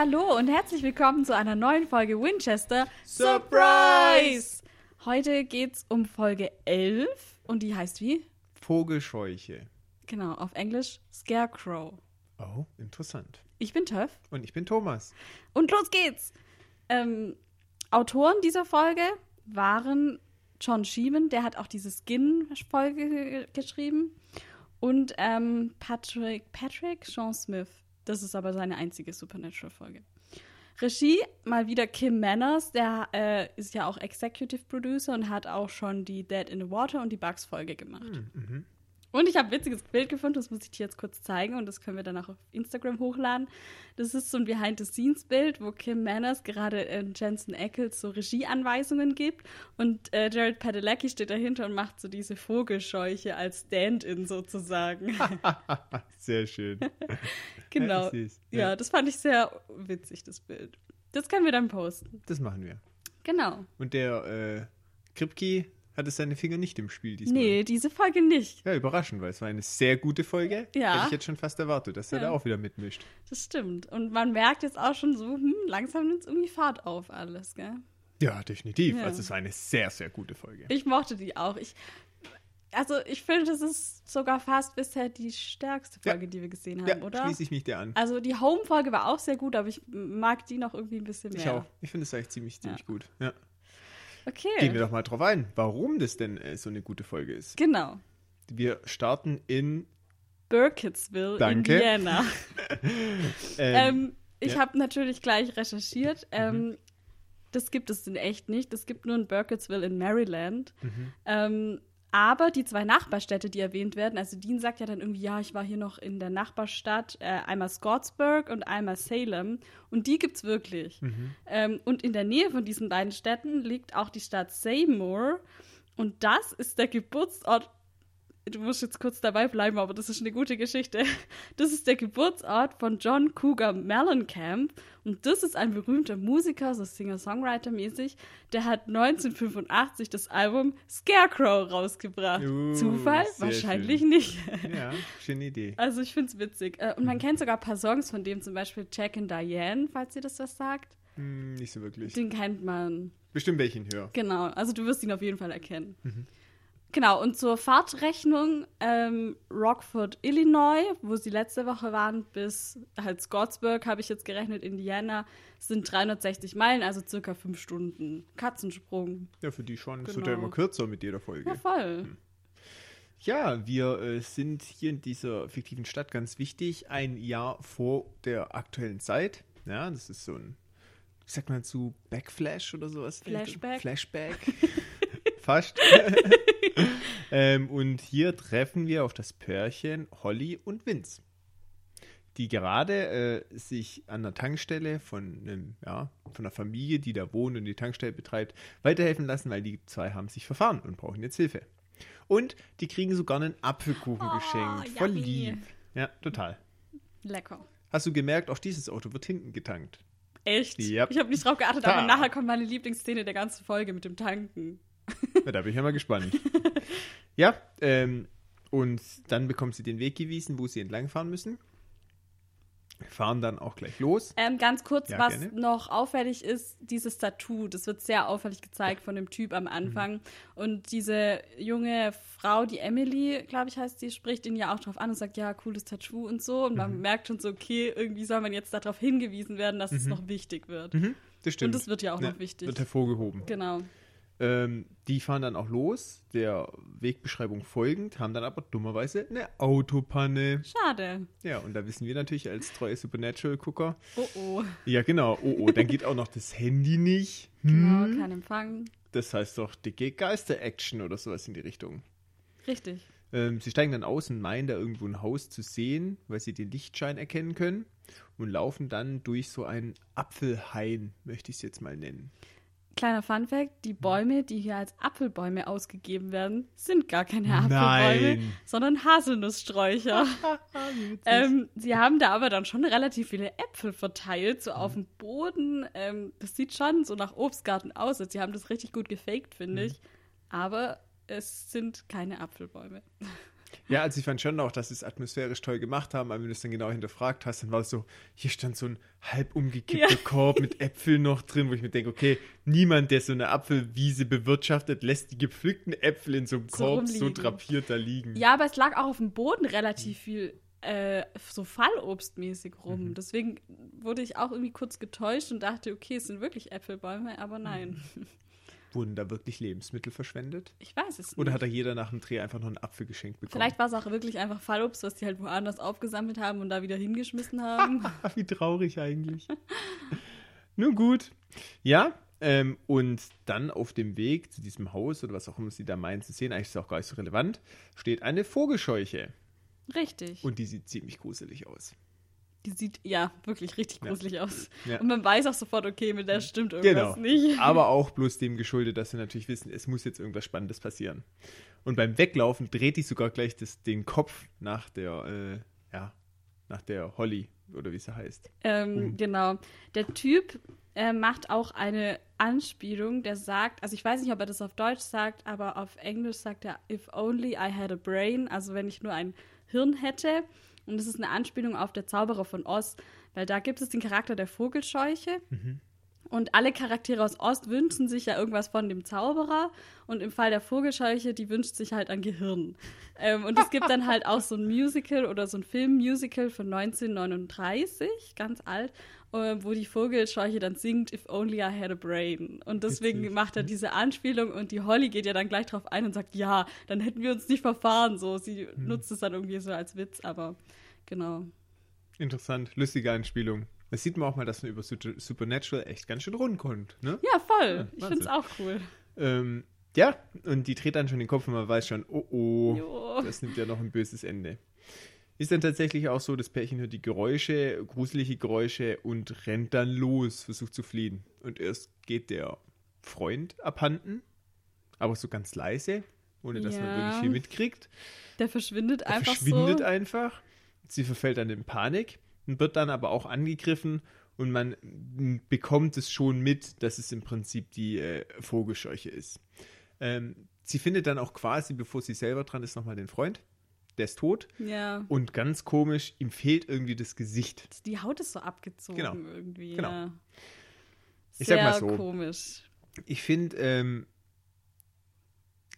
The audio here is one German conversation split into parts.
Hallo und herzlich willkommen zu einer neuen Folge Winchester Surprise! Heute geht's um Folge 11 und die heißt wie? Vogelscheuche. Genau, auf Englisch Scarecrow. Oh, interessant. Ich bin Töff Und ich bin Thomas. und los geht's! Ähm, Autoren dieser Folge waren John Sheeman, der hat auch diese Skin-Folge ge- geschrieben, und ähm, Patrick, Patrick Sean Smith. Das ist aber seine einzige Supernatural-Folge. Regie mal wieder Kim Manners, der äh, ist ja auch Executive Producer und hat auch schon die Dead in the Water und die Bugs-Folge gemacht. Und ich habe ein witziges Bild gefunden, das muss ich dir jetzt kurz zeigen und das können wir dann auch auf Instagram hochladen. Das ist so ein Behind-the-Scenes-Bild, wo Kim Manners gerade äh, Jensen Ackles so Regieanweisungen gibt und äh, Jared Padalecki steht dahinter und macht so diese Vogelscheuche als Stand-in sozusagen. Sehr schön. genau. Ja, Ja. das fand ich sehr witzig, das Bild. Das können wir dann posten. Das machen wir. Genau. Und der äh, Kripke hatte seine Finger nicht im Spiel diesmal. Nee, diese Folge nicht. Ja, überraschend, weil es war eine sehr gute Folge. Ja. Hätte ich jetzt schon fast erwartet, dass er Ja. da auch wieder mitmischt. Das stimmt. Und man merkt jetzt auch schon so, hm, langsam nimmt es irgendwie Fahrt auf alles, gell? Ja, definitiv. Ja. Also es war eine sehr, sehr gute Folge. Ich mochte die auch. Ich, also ich finde, das ist sogar fast bisher die stärkste Ja. Folge, die wir gesehen ja, haben, oder? schließe ich mich dir an. Also die Home-Folge war auch sehr gut, aber ich mag die noch irgendwie ein bisschen mehr. Ich auch. Ich finde es eigentlich ziemlich, ziemlich gut. Ja. Okay. Gehen wir doch mal drauf ein, warum das denn äh, so eine gute Folge ist. Genau. Wir starten in Burkittsville, Danke. Indiana. ähm, Ähm, ich ja. Mhm. habe natürlich gleich recherchiert. Ähm, Das gibt es in echt nicht. Es gibt nur in Burkittsville in Maryland. Mhm. Ähm, aber die zwei Nachbarstädte, die erwähnt werden, also Dean sagt ja dann irgendwie, ja, ich war hier noch in der Nachbarstadt, äh, einmal Scottsburg und einmal Salem. Und die gibt's wirklich. Mhm. Ähm, und in der Nähe von diesen beiden Städten liegt auch die Stadt Seymour. Und das ist der Geburtsort du musst jetzt kurz dabei bleiben, aber das ist eine gute Geschichte. Das ist der Geburtsort von John Cougar Mellencamp und das ist ein berühmter Musiker, so Singer-Songwriter-mäßig, der hat 1985 das Album Scarecrow rausgebracht. Uh, Zufall? Wahrscheinlich schön. nicht. ja, schöne Idee. Also ich find's witzig. Äh, Und man kennt sogar ein paar Songs von dem, zum Beispiel Jack and Diane, falls ihr das was sagt. Hm, nicht so wirklich. Den kennt man. Bestimmt welchen höher. Genau, also du wirst ihn auf jeden Fall erkennen. Mhm. Genau, und zur Fahrtrechnung ähm, Rockford, Illinois, wo sie letzte Woche waren, bis halt Scottsburg, habe ich jetzt gerechnet, Indiana, sind 360 Meilen, also circa fünf Stunden. Katzensprung. Ja, für die schon. Es wird Genau. ja immer kürzer mit jeder Folge. Ja, voll. Ja, wir äh, sind hier in dieser fiktiven Stadt ganz wichtig, ein Jahr vor der aktuellen Zeit. Ja, das ist so ein, wie sagt man zu, Backflash oder sowas? Flashback. Flashback. Fast. ähm, und hier treffen wir auf das Pärchen Holly und Vince, die gerade äh, sich an der Tankstelle von, einem, ja, von einer Familie, die da wohnt und die Tankstelle betreibt, weiterhelfen lassen, weil die zwei haben sich verfahren und brauchen jetzt Hilfe. Und die kriegen sogar einen Apfelkuchen Oh, geschenkt. Voll yummy. lieb. Ja, total. Lecker. Hast du gemerkt, auch dieses Auto wird hinten getankt. Echt? Yep. Ich habe nicht drauf geachtet, aber nachher kommt meine Lieblingsszene der ganzen Folge mit dem Tanken. Ja, da bin ich ja mal gespannt. ja, ähm, und dann bekommt sie den Weg gewiesen, wo sie entlangfahren müssen. Fahren dann auch gleich los. Ähm, ganz kurz, Ja, was gerne. noch auffällig ist, dieses Tattoo, das wird sehr auffällig gezeigt von dem Typ am Anfang. Mhm. Und diese junge Frau, die Emily, glaube ich, heißt die, spricht ihn ja auch drauf an und sagt, ja, cooles Tattoo und so. Und Mhm. man merkt schon so, okay, irgendwie soll man jetzt darauf hingewiesen werden, dass es noch wichtig wird. Mhm, das stimmt. Und das wird ja auch Ja, noch wichtig. Wird hervorgehoben. Genau. Ähm, die fahren dann auch los, der Wegbeschreibung folgend, haben dann aber dummerweise eine Autopanne. Schade. Ja, und da wissen wir natürlich als treue Supernatural-Gucker, Oh oh. ja genau, oh oh, dann geht auch noch das Handy nicht. Genau, Hm, kein Empfang. das heißt doch dicke Geister-Action oder sowas in die Richtung. Richtig. Ähm, sie steigen dann aus und meinen, da irgendwo ein Haus zu sehen, weil sie den Lichtschein erkennen können und laufen dann durch so einen Apfelhain, möchte ich es jetzt mal nennen. Kleiner Funfact: Die Bäume, die hier als Apfelbäume ausgegeben werden, sind gar keine Apfelbäume, Nein. sondern Haselnusssträucher. ähm, sie haben da aber dann schon relativ viele Äpfel verteilt, so auf dem Boden. Ähm, das sieht schon so nach Obstgarten aus. Also sie haben das richtig gut gefaked, finde ich. Aber es sind keine Apfelbäume. Ja, also ich fand schon auch, dass sie es atmosphärisch toll gemacht haben, aber wenn du es dann genau hinterfragt hast, dann war es so, hier stand so ein halb umgekippter Ja. Korb mit Äpfeln noch drin, wo ich mir denke, okay, niemand, der so eine Apfelwiese bewirtschaftet, lässt die gepflückten Äpfel in so einem So Korb so rumliegen. drapiert da liegen. Ja, aber es lag auch auf dem Boden relativ viel äh, so Fallobstmäßig rum. Mhm. Deswegen wurde ich auch irgendwie kurz getäuscht und dachte, okay, es sind wirklich Äpfelbäume, aber nein. Wurden da wirklich Lebensmittel verschwendet? Ich weiß es nicht. Oder hat da jeder nach dem Dreh einfach noch einen Apfel geschenkt bekommen? Vielleicht war es auch wirklich einfach Fallobst, was die halt woanders aufgesammelt haben und da wieder hingeschmissen haben. Wie traurig eigentlich. Nun gut. Ja, ähm, und dann auf dem Weg zu diesem Haus oder was auch immer sie da meinen zu sehen, eigentlich ist es auch gar nicht so relevant, steht eine Vogelscheuche. Richtig. Und die sieht ziemlich gruselig aus. Die sieht ja wirklich richtig Ja. gruselig aus. Ja. Und man weiß auch sofort, okay, mit der stimmt irgendwas Genau. nicht. Aber auch bloß dem geschuldet, dass sie natürlich wissen, es muss jetzt irgendwas Spannendes passieren. Und beim Weglaufen dreht die sogar gleich das, den Kopf nach der, äh, ja, nach der Holly oder wie sie heißt. Ähm, Mhm. Genau. Der Typ äh, macht auch eine Anspielung, der sagt, also ich weiß nicht, ob er das auf Deutsch sagt, aber auf Englisch sagt er, if only I had a brain, also wenn ich nur ein Hirn hätte. Und das ist eine Anspielung auf der Zauberer von Oz, weil da gibt es den Charakter der Vogelscheuche. Und alle Charaktere aus Ost wünschen sich ja irgendwas von dem Zauberer. Und im Fall der Vogelscheuche, die wünscht sich halt ein Gehirn. Ähm, und es gibt dann halt auch so ein Musical oder so ein Filmmusical von 1939, ganz alt, wo die Vogelscheuche dann singt, If only I had a brain. Und deswegen Witzig. macht er diese Anspielung und die Holly geht ja dann gleich drauf ein und sagt, ja, dann hätten wir uns nicht verfahren. So, sie nutzt es dann irgendwie so als Witz, aber genau. Interessant, lustige Anspielung. Das sieht man auch mal, dass man über Su- Supernatural echt ganz schön rund kommt. Ne? Ja, voll. Ja, ich finde es auch cool. Ähm, ja, und die dreht dann schon den Kopf und man weiß schon, oh oh, Jo. das nimmt ja noch ein böses Ende. Ist dann tatsächlich auch so, das Pärchen hört die Geräusche, gruselige Geräusche und rennt dann los, versucht zu fliehen. Und erst geht der Freund abhanden, aber so ganz leise, ohne dass man Ja. wirklich viel mitkriegt. Der verschwindet Er einfach verschwindet so. einfach. Sie verfällt dann in Panik und wird dann aber auch angegriffen und man bekommt es schon mit, dass es im Prinzip die äh, Vogelscheuche ist. Ähm, sie findet dann auch quasi, bevor sie selber dran ist, nochmal den Freund. Der ist tot. Ja. Und ganz komisch, ihm fehlt irgendwie das Gesicht. Die Haut ist so abgezogen Genau. irgendwie. Genau. Ja. Ich Sehr sag mal so. komisch. Ich finde, ähm,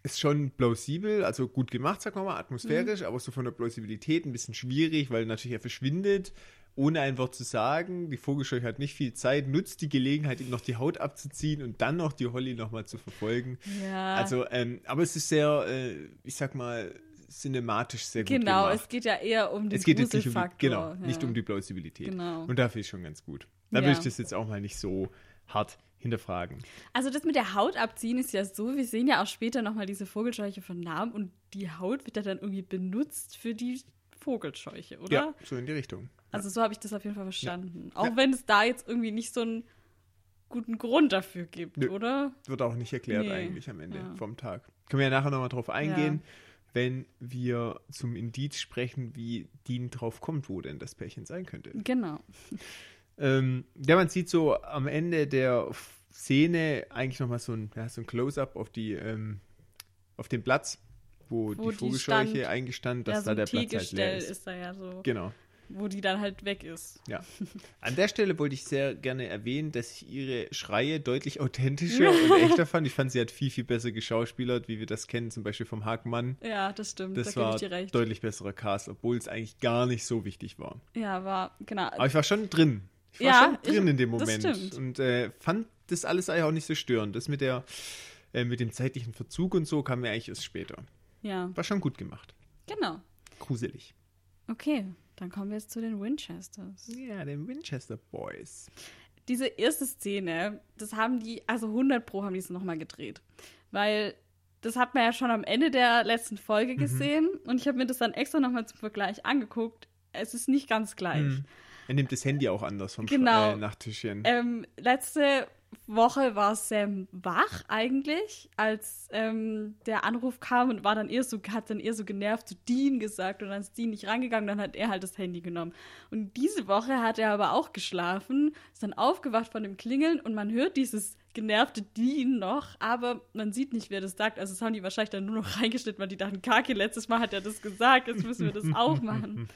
ist schon plausibel, also gut gemacht, wir mal, Mhm. atmosphärisch, aber so von der Plausibilität ein bisschen schwierig, weil natürlich er verschwindet, ohne ein Wort zu sagen. Die Vogelscheuche hat nicht viel Zeit, nutzt die Gelegenheit, ihm noch die Haut abzuziehen und dann noch die Holly nochmal zu verfolgen. Ja. Also, ähm, aber es ist sehr, äh, ich sag mal, cinematisch sehr gut genau, gemacht. es geht ja eher um den Es geht jetzt nicht um die, genau, ja. nicht um die Plausibilität. Genau. Und dafür ist schon ganz gut. Da Ja. will ich das jetzt auch mal nicht so hart hinterfragen. Also das mit der Haut abziehen ist ja so, wir sehen ja auch später nochmal diese Vogelscheuche von Namen und die Haut wird ja dann irgendwie benutzt für die Vogelscheuche, oder? Ja, so in die Richtung. Also so habe ich das auf jeden Fall verstanden. Auch Ja. wenn es da jetzt irgendwie nicht so einen guten Grund dafür gibt, Nö. oder? Wird auch nicht erklärt Nee, eigentlich am Ende ja. vom Tag. Können wir ja nachher nochmal drauf eingehen, wenn wir zum Indiz sprechen, wie Dean drauf kommt, wo denn das Pärchen sein könnte. Genau. Ähm, ja, man sieht so am Ende der Szene eigentlich nochmal so ein, ja, so ein Close-up auf die, ähm, auf den Platz, wo, Wo die die Vogelscheuche stand. eingestanden, ja, dass so da der Platz halt leer ist. ist da ja so, Genau. Wo die dann halt weg ist. Ja. An der Stelle wollte ich sehr gerne erwähnen, dass ich ihre Schreie deutlich authentischer und echter fand. Ich fand, sie hat viel, viel besser geschauspielert, wie wir das kennen, zum Beispiel vom Hackmann. Ja, das stimmt. Das da war ich dir recht. deutlich besserer Cast, obwohl es eigentlich gar nicht so wichtig war. Ja, war, genau. Aber ich war schon drin. Ich war Ja, schon drin ich- in dem Moment. Und äh, fand das alles eigentlich auch nicht so störend. Das mit der äh, mit dem zeitlichen Verzug und so kam mir eigentlich erst später. Ja, War schon gut gemacht. genau. Gruselig. Okay, dann kommen wir jetzt zu den Winchesters. Ja, den Winchester Boys. Diese erste Szene, das haben die, also 100 Pro haben die es nochmal gedreht. Weil das hat man ja schon am Ende der letzten Mhm. Folge gesehen und ich habe mir das dann extra nochmal zum Vergleich angeguckt. Es ist nicht ganz gleich. Hm. Er nimmt das Handy auch anders vom Genau. Sch- äh, Nachttischchen. Ähm, letzte Woche war Sam wach eigentlich, als ähm, der Anruf kam und war dann eher so, hat dann eher so genervt zu Dean gesagt und dann ist Dean nicht rangegangen, dann hat er halt das Handy genommen. Und diese Woche hat er aber auch geschlafen, ist dann aufgewacht von dem Klingeln und man hört dieses genervte Dean noch, aber man sieht nicht, wer das sagt. Also das haben die wahrscheinlich dann nur noch reingeschnitten, weil die dachten, Kaki, letztes Mal hat er das gesagt, jetzt müssen wir das auch machen.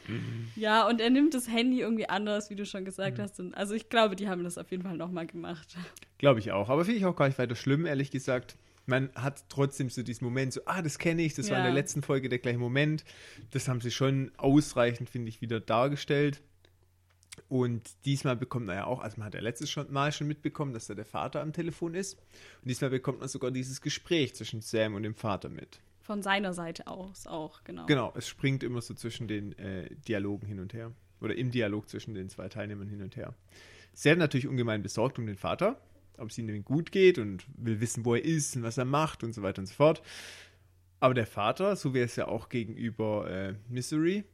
ja, und er nimmt das Handy irgendwie anders, wie du schon gesagt hast. Und also ich glaube, die haben das auf jeden Fall nochmal gemacht. Glaube ich auch. Aber finde ich auch gar nicht weiter schlimm, ehrlich gesagt. Man hat trotzdem so diesen Moment, so, ah, das kenne ich, das war in Ja. der letzten Folge der gleiche Moment. Das haben sie schon ausreichend, finde ich, wieder dargestellt. Und diesmal bekommt man ja auch, also man hat ja letztes Mal schon mitbekommen, dass da der Vater am Telefon ist. Und diesmal bekommt man sogar dieses Gespräch zwischen Sam und dem Vater mit. Von seiner Seite aus auch, genau. Genau, es springt immer so zwischen den äh, Dialogen hin und her. Oder im Dialog zwischen den zwei Teilnehmern hin und her. Sam natürlich ungemein besorgt um den Vater, ob es ihm gut geht und will wissen, wo er ist und was er macht und so weiter und so fort. Aber der Vater, so wie es ja auch gegenüber äh, Missouri,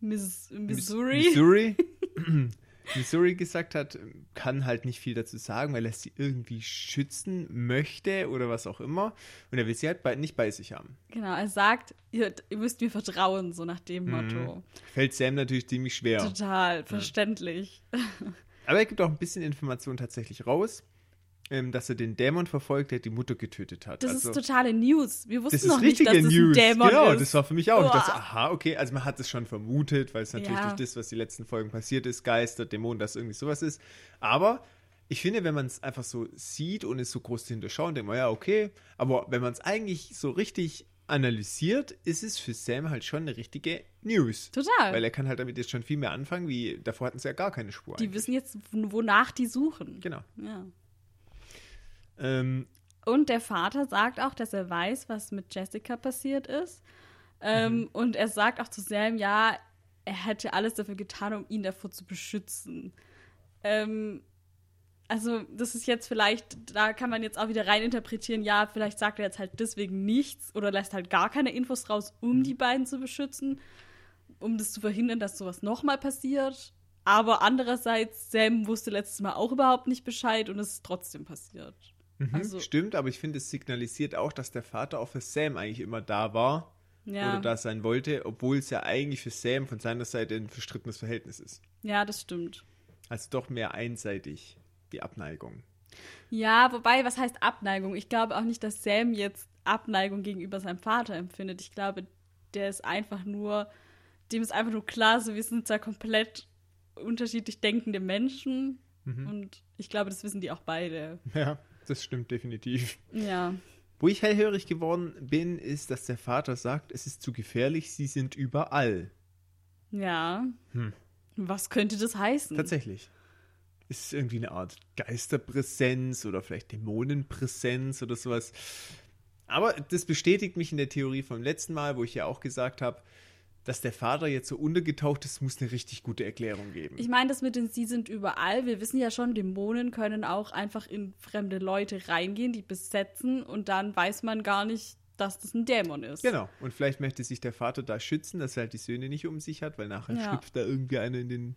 Miss, Miss- Missouri. Missouri, Missouri gesagt hat, kann halt nicht viel dazu sagen, weil er sie irgendwie schützen möchte oder was auch immer. Und er will sie halt bei, nicht bei sich haben. Genau, er sagt, ihr, ihr müsst mir vertrauen, so nach dem Mhm. Motto. Fällt Sam natürlich ziemlich schwer. Total, verständlich. Aber er gibt auch ein bisschen Information tatsächlich raus, ähm, dass er den Dämon verfolgt, der die Mutter getötet hat. Das also, ist totale News. Wir wussten noch nicht, dass News. das ein Dämon genau, ist. das war für mich auch. Ich dachte, aha, okay, also man hat es schon vermutet, weil es natürlich Ja. durch das, was die letzten Folgen passiert ist, Geister, Dämonen, dass irgendwie sowas ist. Aber ich finde, wenn man es einfach so sieht und es so groß zu hinterschauen, denkt man, ja, okay. Aber wenn man es eigentlich so richtig analysiert, ist es für Sam halt schon eine richtige News. Total. Weil er kann halt damit jetzt schon viel mehr anfangen, wie davor hatten sie ja gar keine Spur. die eigentlich. wissen jetzt, wonach die suchen. Genau. Ja. Ähm, Und der Vater sagt auch, dass er weiß, was mit Jessica passiert ist. Ähm, Mhm. Und er sagt auch zu Sam, ja, er hätte alles dafür getan, um ihn davor zu beschützen. Ähm, also, das ist jetzt vielleicht, da kann man jetzt auch wieder rein interpretieren, ja, vielleicht sagt er jetzt halt deswegen nichts oder lässt halt gar keine Infos raus, Mhm. um die beiden zu beschützen, um das zu verhindern, dass sowas nochmal passiert. Aber andererseits, Sam wusste letztes Mal auch überhaupt nicht Bescheid und es ist trotzdem passiert. Mhm, Also- Stimmt, aber ich finde, es signalisiert auch, dass der Vater auch für Sam eigentlich immer da war Ja. oder da sein wollte, obwohl es ja eigentlich für Sam von seiner Seite ein verstrittenes Verhältnis ist. Ja, das stimmt. Also doch mehr einseitig, die Abneigung. Ja, wobei, was heißt Abneigung? Ich glaube auch nicht, dass Sam jetzt Abneigung gegenüber seinem Vater empfindet. Ich glaube, der ist einfach nur, dem ist einfach nur klar, so wir sind zwar komplett unterschiedlich denkende Menschen und ich glaube, das wissen die auch beide. Ja, das stimmt definitiv. Ja. Wo ich hellhörig geworden bin, ist, dass der Vater sagt, es ist zu gefährlich, sie sind überall. Ja. Hm. Was könnte das heißen? Tatsächlich. Ist es irgendwie eine Art Geisterpräsenz oder vielleicht Dämonenpräsenz oder sowas. Aber das bestätigt mich in der Theorie vom letzten Mal, wo ich ja auch gesagt habe, dass der Vater jetzt so untergetaucht ist, muss eine richtig gute Erklärung geben. Ich meine, das mit den Sie sind überall. Wir wissen ja schon, Dämonen können auch einfach in fremde Leute reingehen, die besetzen und dann weiß man gar nicht, dass das ein Dämon ist. genau. Und vielleicht möchte sich der Vater da schützen, dass er halt die Söhne nicht um sich hat, weil nachher Ja. schlüpft da irgendwie einer in den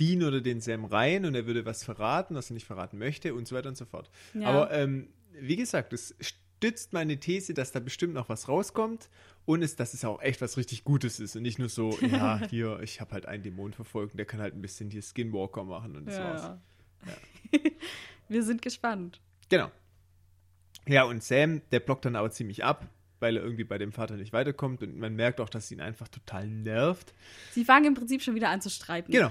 Dean oder den Sam rein und er würde was verraten, was er nicht verraten möchte und so weiter und so fort. Ja. Aber ähm, wie gesagt, es stützt meine These, dass da bestimmt noch was rauskommt und es, dass es auch echt was richtig Gutes ist und nicht nur so, ja, hier, ich habe halt einen Dämon verfolgt und der kann halt ein bisschen hier Skinwalker machen und das war's. Ja. Wir sind gespannt. Genau. Ja, und Sam, der blockt dann aber ziemlich ab, weil er irgendwie bei dem Vater nicht weiterkommt und man merkt auch, dass ihn einfach total nervt. Sie fangen im Prinzip schon wieder an zu streiten. Genau.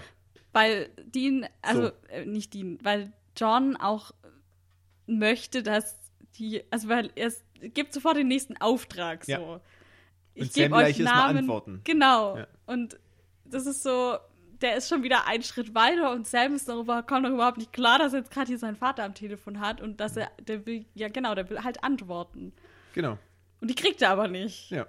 Weil Dean, also So. äh, nicht Dean, weil John auch möchte, dass die, also weil er es gibt sofort den nächsten Auftrag so. Ja. Ich gebe euch Namen. antworten. Genau. Ja. Und das ist so, der ist schon wieder einen Schritt weiter und Sam ist noch über, kommt noch überhaupt nicht klar, dass er jetzt gerade hier seinen Vater am Telefon hat und dass er, der will, ja genau, der will halt antworten. Genau. Und die kriegt er aber nicht. Ja.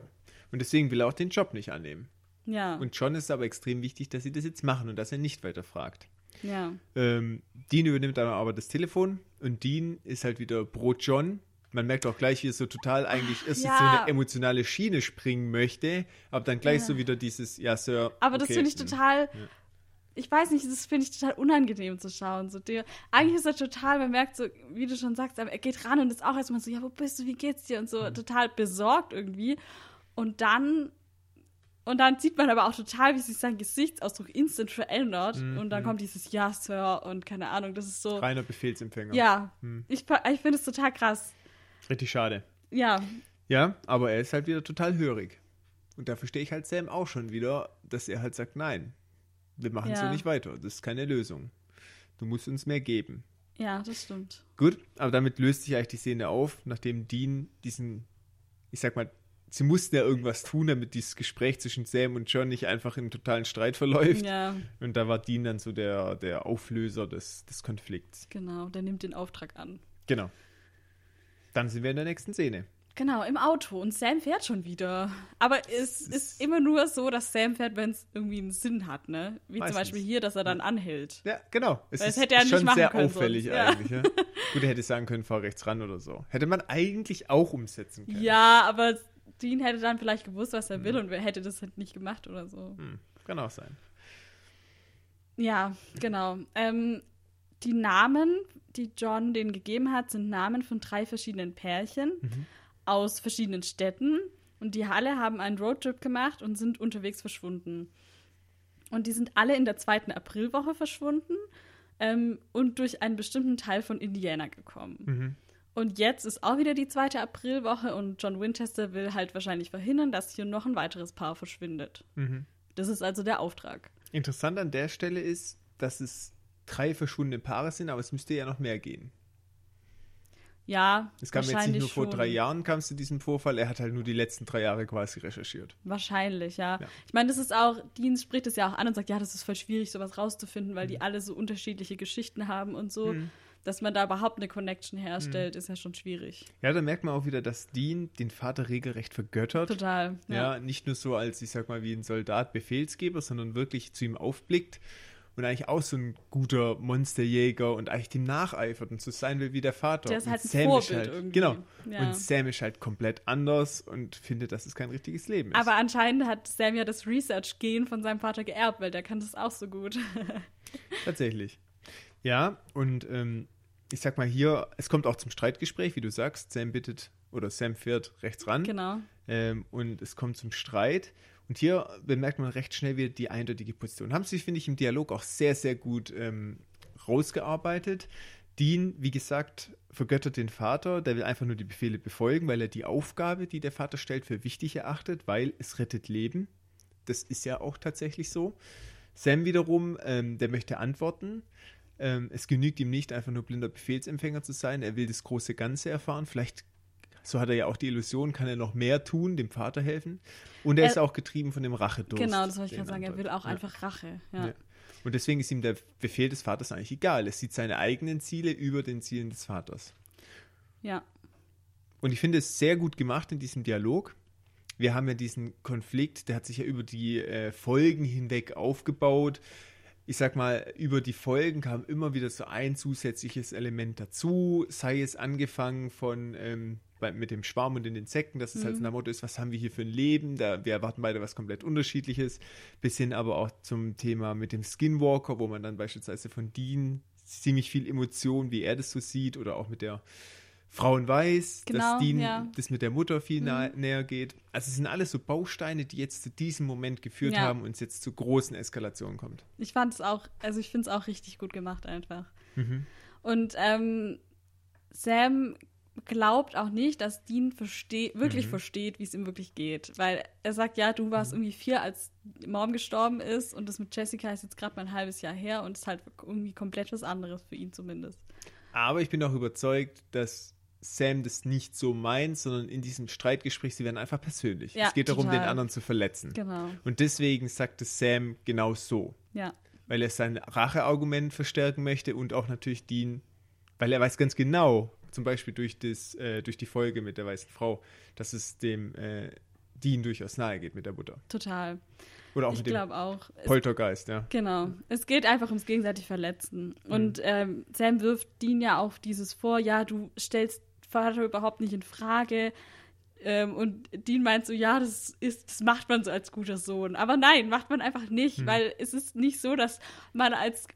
Und deswegen will er auch den Job nicht annehmen. Ja. Und John ist aber extrem wichtig, dass sie das jetzt machen und dass er nicht weiter fragt. Ja. Ähm, Dean übernimmt dann aber das Telefon und Dean ist halt wieder pro John. Man merkt auch gleich, wie er so total eigentlich erst Ja. in so eine emotionale Schiene springen möchte, aber dann gleich Ja. so wieder dieses, ja, Sir. Aber das okay, finde ich total. Ich weiß nicht, das finde ich total unangenehm zu schauen. So, der, eigentlich ist er total, man merkt so, wie du schon sagst, aber er geht ran und ist auch erstmal so, ja, wo bist du, wie geht's dir? Und so Mhm. total besorgt irgendwie. Und dann Und dann sieht man aber auch total, wie sich sein Gesichtsausdruck instant verändert. Mhm. Und dann kommt dieses Ja, Sir und keine Ahnung, das ist so. Reiner Befehlsempfänger. Ja, Mhm. ich, ich finde es total krass. Richtig schade. Ja, Ja, aber er ist halt wieder total hörig. Und da verstehe ich halt Sam auch schon wieder, dass er halt sagt, nein, wir machen so Ja. nicht weiter. Das ist keine Lösung. Du musst uns mehr geben. ja, das stimmt. Gut, aber damit löst sich eigentlich die Szene auf, nachdem Dean diesen, ich sag mal, sie mussten ja irgendwas tun, damit dieses Gespräch zwischen Sam und John nicht einfach in totalen Streit verläuft. Ja, Und da war Dean dann so der, der Auflöser des, des Konflikts. genau, der nimmt den Auftrag an. Genau. Dann sind wir in der nächsten Szene. Genau, im Auto. Und Sam fährt schon wieder. Aber es ist immer nur so, dass Sam fährt, wenn es irgendwie einen Sinn hat, ne? Wie Meistens. zum Beispiel hier, dass er dann anhält. Ja, genau. Es Weil das ist hätte er nicht schon machen sehr können auffällig sonst, ja. eigentlich. Ja. Gut, er hätte sagen können, fahr rechts ran oder so. Hätte man eigentlich auch umsetzen können. Ja, aber Dean hätte dann vielleicht gewusst, was er will und hätte das halt nicht gemacht oder so. Hm, kann auch sein. Ja, genau. Ähm, die Namen, die John denen gegeben hat, sind Namen von drei verschiedenen Pärchen aus verschiedenen Städten. Und die alle haben einen Roadtrip gemacht und sind unterwegs verschwunden. Und die sind alle in der zweiten Aprilwoche verschwunden ähm, und durch einen bestimmten Teil von Indiana gekommen. Mhm. Und jetzt ist auch wieder die zweite Aprilwoche und John Winchester will halt wahrscheinlich verhindern, dass hier noch ein weiteres Paar verschwindet. Mhm. Das ist also der Auftrag. Interessant an der Stelle ist, dass es drei verschwundene Paare sind, aber es müsste ja noch mehr gehen. Ja, Es kam jetzt nicht nur vor schon. drei Jahren kam es zu diesem Vorfall, er hat halt nur die letzten drei Jahre quasi recherchiert. Wahrscheinlich, ja. Ja. Ich meine, das ist auch, Dean spricht es ja auch an und sagt, ja, das ist voll schwierig, sowas rauszufinden, weil die alle so unterschiedliche Geschichten haben und so. Mhm. Dass man da überhaupt eine Connection herstellt, ist ja schon schwierig. Ja, da merkt man auch wieder, dass Dean den Vater regelrecht vergöttert. Total. Ja. Ja. nicht nur so als, ich sag mal, wie ein Soldat Befehlsgeber, sondern wirklich zu ihm aufblickt und eigentlich auch so ein guter Monsterjäger und eigentlich dem nacheifert und so sein will wie der Vater. Der ist Und halt ein Sam Vorbild halt, irgendwie. Genau. Ja. Und Sam ist halt komplett anders und findet, dass es kein richtiges Leben ist. Aber anscheinend hat Sam ja das Research-Gen von seinem Vater geerbt, weil der kann das auch so gut. Tatsächlich. Ja, und ähm, ich sag mal hier, es kommt auch zum Streitgespräch, wie du sagst. Sam bittet oder Sam fährt rechts ran genau. ähm, und es kommt zum Streit. Und hier bemerkt man recht schnell wieder die eindeutige Position. Haben sie, finde ich, im Dialog auch sehr, sehr gut ähm, rausgearbeitet. Dean, wie gesagt, vergöttert den Vater, der will einfach nur die Befehle befolgen, weil er die Aufgabe, die der Vater stellt, für wichtig erachtet, weil es rettet Leben. Das ist ja auch tatsächlich so. Sam wiederum, ähm, der möchte antworten. Ähm, es genügt ihm nicht, einfach nur blinder Befehlsempfänger zu sein. Er will das große Ganze erfahren. Vielleicht, so hat er ja auch die Illusion, kann er noch mehr tun, dem Vater helfen. Und er, Er- ist auch getrieben von dem Rachedurst. Genau, das wollte ich gerade sagen. Er will auch Ja. einfach Rache. Ja. Ja. Und deswegen ist ihm der Befehl des Vaters eigentlich egal. Er sieht seine eigenen Ziele über den Zielen des Vaters. ja. Und ich finde es sehr gut gemacht in diesem Dialog. Wir haben ja diesen Konflikt, der hat sich ja über die äh, Folgen hinweg aufgebaut. Ich sag mal, über die Folgen kam immer wieder so ein zusätzliches Element dazu, sei es angefangen von ähm, bei, mit dem Schwarm und den Insekten, dass es halt so nach dem Motto ist, was haben wir hier für ein Leben, da, wir erwarten beide was komplett unterschiedliches, bis hin aber auch zum Thema mit dem Skinwalker, wo man dann beispielsweise von Dean ziemlich viel Emotion, wie er das so sieht, oder auch mit der Frauen weiß, Genau, dass Dean ja. das mit der Mutter viel nahe, näher geht. Also es sind alles so Bausteine, die jetzt zu diesem Moment geführt Ja. haben und es jetzt zu großen Eskalationen kommt. Ich fand es auch, also ich finde es auch richtig gut gemacht einfach. Mhm. Und ähm, Sam glaubt auch nicht, dass Dean versteh wirklich Mhm. versteht, wie es ihm wirklich geht. Weil er sagt, ja, du warst irgendwie vier, als Mom gestorben ist und das mit Jessica ist jetzt gerade mal ein halbes Jahr her und ist halt irgendwie komplett was anderes für ihn zumindest. Aber ich bin auch überzeugt, dass Sam das nicht so meint, sondern in diesem Streitgespräch, sie werden einfach persönlich. Ja, es geht darum, total. den anderen zu verletzen. Genau, Und deswegen sagt es Sam genau so, ja. weil er sein Racheargument verstärken möchte und auch natürlich Dean, weil er weiß ganz genau, zum Beispiel durch, das, äh, durch die Folge mit der weißen Frau, dass es dem äh, Dean durchaus nahe geht mit der Mutter. Total. Oder auch ich mit dem glaube auch. Poltergeist, ja. genau. Es geht einfach ums gegenseitig Verletzen. Mhm. Und ähm, Sam wirft Dean ja auch dieses vor, ja, du stellst Vater überhaupt nicht in Frage. Ähm, und Dean meint so, ja, das ist, das macht man so als guter Sohn. Aber nein, macht man einfach nicht, Mhm. weil es ist nicht so, dass man als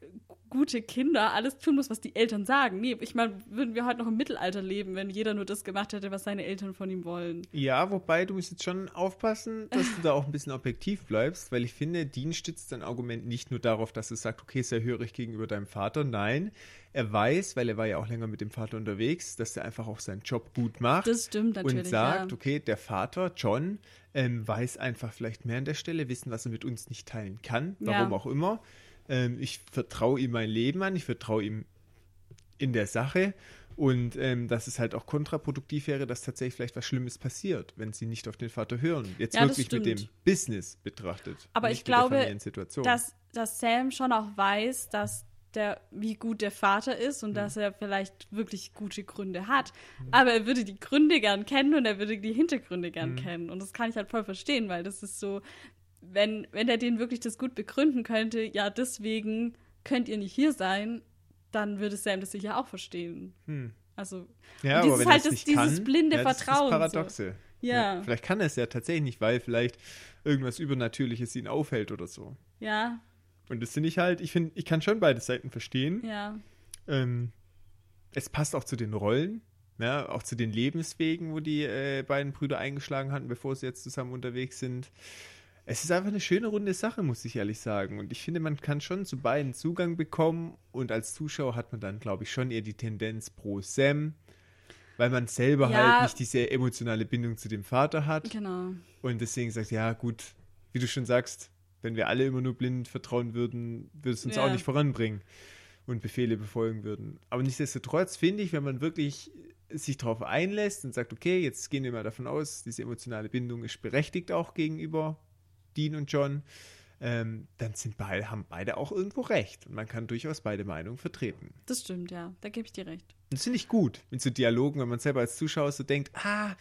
gute Kinder alles tun muss, was die Eltern sagen. Nee, ich meine, würden wir heute noch im Mittelalter leben, wenn jeder nur das gemacht hätte, was seine Eltern von ihm wollen. Ja, wobei du musst jetzt schon aufpassen, dass du da auch ein bisschen objektiv bleibst, weil ich finde, Dean stützt dein Argument nicht nur darauf, dass er sagt, okay, sehr hörig gegenüber deinem Vater. Nein, er weiß, weil er war ja auch länger mit dem Vater unterwegs, dass er einfach auch seinen Job gut macht. Das stimmt natürlich. Und sagt, ja. okay, der Vater, John, ähm, weiß einfach vielleicht mehr an der Stelle, wissen, was er mit uns nicht teilen kann, warum Ja. auch immer. Ähm, ich vertraue ihm mein Leben an, ich vertraue ihm in der Sache und ähm, dass es halt auch kontraproduktiv wäre, dass tatsächlich vielleicht was Schlimmes passiert, wenn sie nicht auf den Vater hören. Jetzt Ja, wirklich mit dem. Business betrachtet. Aber ich glaube, dass, dass Sam schon auch weiß, dass der, wie gut der Vater ist Mhm. und dass er vielleicht wirklich gute Gründe hat. Aber er würde die Gründe gern kennen und er würde die Hintergründe Mhm. gern kennen. Und das kann ich halt voll verstehen, weil das ist so, wenn, wenn er den wirklich das gut begründen könnte, ja, deswegen könnt ihr nicht hier sein, dann würde Sam das sicher auch verstehen. Hm. Also, Ja, dieses aber wenn halt es das- nicht dieses kann, blinde ja, das ist Vertrauen Das so. Paradoxe. Ja. Vielleicht kann er es ja tatsächlich nicht, weil vielleicht irgendwas Übernatürliches ihn aufhält oder so. ja, Und das finde ich halt, ich finde, ich kann schon beide Seiten verstehen. ja. Ähm, es passt auch zu den Rollen, ja, auch zu den Lebenswegen, wo die äh, beiden Brüder eingeschlagen hatten, bevor sie jetzt zusammen unterwegs sind. Es ist einfach eine schöne runde Sache, muss ich ehrlich sagen. Und ich finde, man kann schon zu beiden Zugang bekommen. Und als Zuschauer hat man dann, glaube ich, schon eher die Tendenz pro Sam, weil man selber Ja. halt nicht diese emotionale Bindung zu dem Vater hat. Genau. Und deswegen sagt, ja, gut, wie du schon sagst, wenn wir alle immer nur blind vertrauen würden, würde es uns Ja. auch nicht voranbringen und Befehle befolgen würden. Aber nichtsdestotrotz finde ich, wenn man wirklich sich darauf einlässt und sagt, okay, jetzt gehen wir mal davon aus, diese emotionale Bindung ist berechtigt auch gegenüber Dean und John, ähm, dann sind beide, haben beide auch irgendwo recht. Und man kann durchaus beide Meinungen vertreten. Das stimmt, ja. Da gebe ich dir recht. Und das finde ich gut, mit so Dialogen, wenn man selber als Zuschauer so denkt, ah,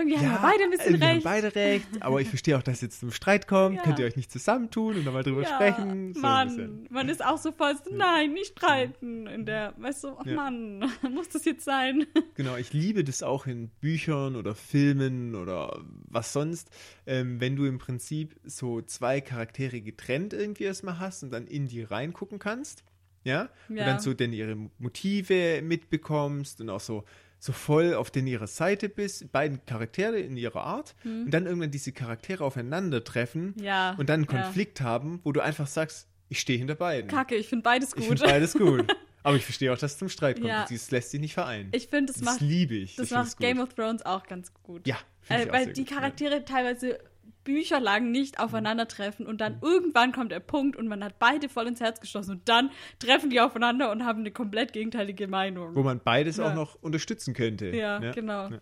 Irgendwie haben wir beide ein bisschen wir haben recht. beide recht, aber ich verstehe auch, dass jetzt zum Streit kommt. Ja. Könnt ihr euch nicht zusammentun und nochmal drüber ja, sprechen? So. Mann, man ist auch so voll, so, nein, nicht streiten. In der, weißt du, ach Ja. Mann, muss das jetzt sein? Genau, ich liebe das auch in Büchern oder Filmen oder was sonst, ähm, wenn du im Prinzip so zwei Charaktere getrennt irgendwie erstmal hast und dann in die reingucken kannst. Ja? Und Ja. dann so denn ihre Motive mitbekommst und auch so, so voll auf den ihrer Seite bist, beiden Charaktere in ihrer Art und dann irgendwann diese Charaktere aufeinandertreffen. Ja, und dann einen ja. Konflikt haben, wo du einfach sagst, ich stehe hinter beiden. Kacke, ich finde beides Ich gut. finde beides gut. Aber ich verstehe auch, dass es zum Streit kommt. Ja. Das lässt sich nicht vereinen. Ich finde, das, das macht, liebe ich. das Ich find's macht. Game of Thrones auch ganz gut. Ja, Äh, ich weil die Charaktere teilweise bücherlang nicht Mhm. aufeinandertreffen und dann irgendwann kommt der Punkt und man hat beide voll ins Herz geschlossen und dann treffen die aufeinander und haben eine komplett gegenteilige Meinung. Ja. Wo man beides Ja. auch noch unterstützen könnte. ja, genau. Ja.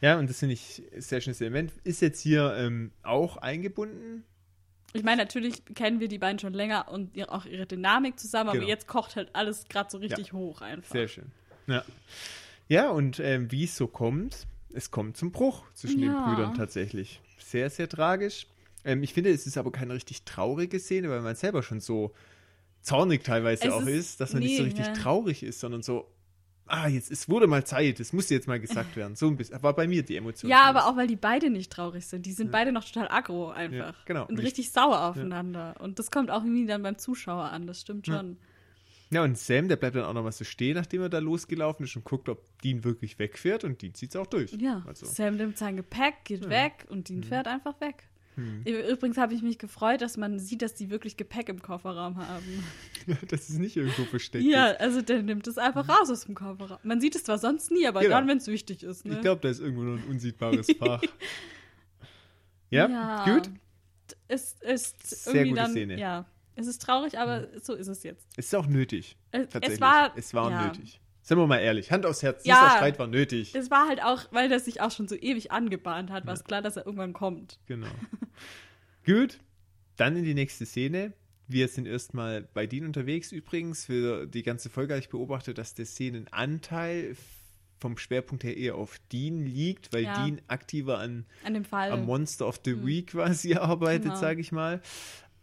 Ja, und das finde ich sehr schönes Element. Ist jetzt hier ähm, auch eingebunden. Ich meine, natürlich kennen wir die beiden schon länger und auch ihre Dynamik zusammen, aber Genau. jetzt kocht halt alles gerade so richtig hoch einfach. Sehr schön. Ja, ja und ähm, wie es so kommt, es kommt zum Bruch zwischen den Ja. Brüdern tatsächlich. Sehr, sehr tragisch. Ähm, ich finde, es ist aber keine richtig traurige Szene, weil man selber schon so zornig teilweise Es auch ist- ist, dass man nicht so richtig ja. traurig ist, sondern so, ah, jetzt, es wurde mal Zeit, es musste jetzt mal gesagt werden. So ein bisschen, war bei mir die Emotion. Ja, aber auch weil die beide nicht traurig sind. Die sind beide noch total aggro einfach. Ja, genau. Und Und ich- richtig sauer aufeinander. Und das kommt auch irgendwie dann beim Zuschauer an, das stimmt Ja. schon. Ja, und Sam, der bleibt dann auch noch mal so stehen, nachdem er da losgelaufen ist und guckt, ob Dean wirklich wegfährt und Dean zieht es auch durch. Ja, Also, Sam nimmt sein Gepäck, geht weg und. Dean fährt einfach weg. Übrigens habe ich mich gefreut, dass man sieht, dass die wirklich Gepäck im Kofferraum haben. das ist nicht irgendwo versteckt. Ja, ist. also der nimmt es einfach raus aus dem Kofferraum. Man sieht es zwar sonst nie, aber Genau. dann, wenn es wichtig ist. Ne? Ich glaube, da ist irgendwo noch ein unsichtbares Fach. ja, gut. Es ist Sehr irgendwie gute dann, Szene. ja, es ist traurig, aber so ist es jetzt. Es ist auch nötig. Es, Tatsächlich. es war, es war ja, nötig. Seien wir mal ehrlich. Hand aufs Herz. Ja. Dieser Streit war nötig. Es war halt auch, weil der sich auch schon so ewig angebahnt hat, war es klar, dass er irgendwann kommt. Genau. gut. Dann in die nächste Szene. Wir sind erstmal bei Dean unterwegs übrigens. Für die ganze Folge habe ich beobachtet, dass der Szenenanteil vom Schwerpunkt her eher auf Dean liegt, weil Ja. Dean aktiver an An dem Fall. am Monster of the Week quasi arbeitet, Genau. sage ich mal.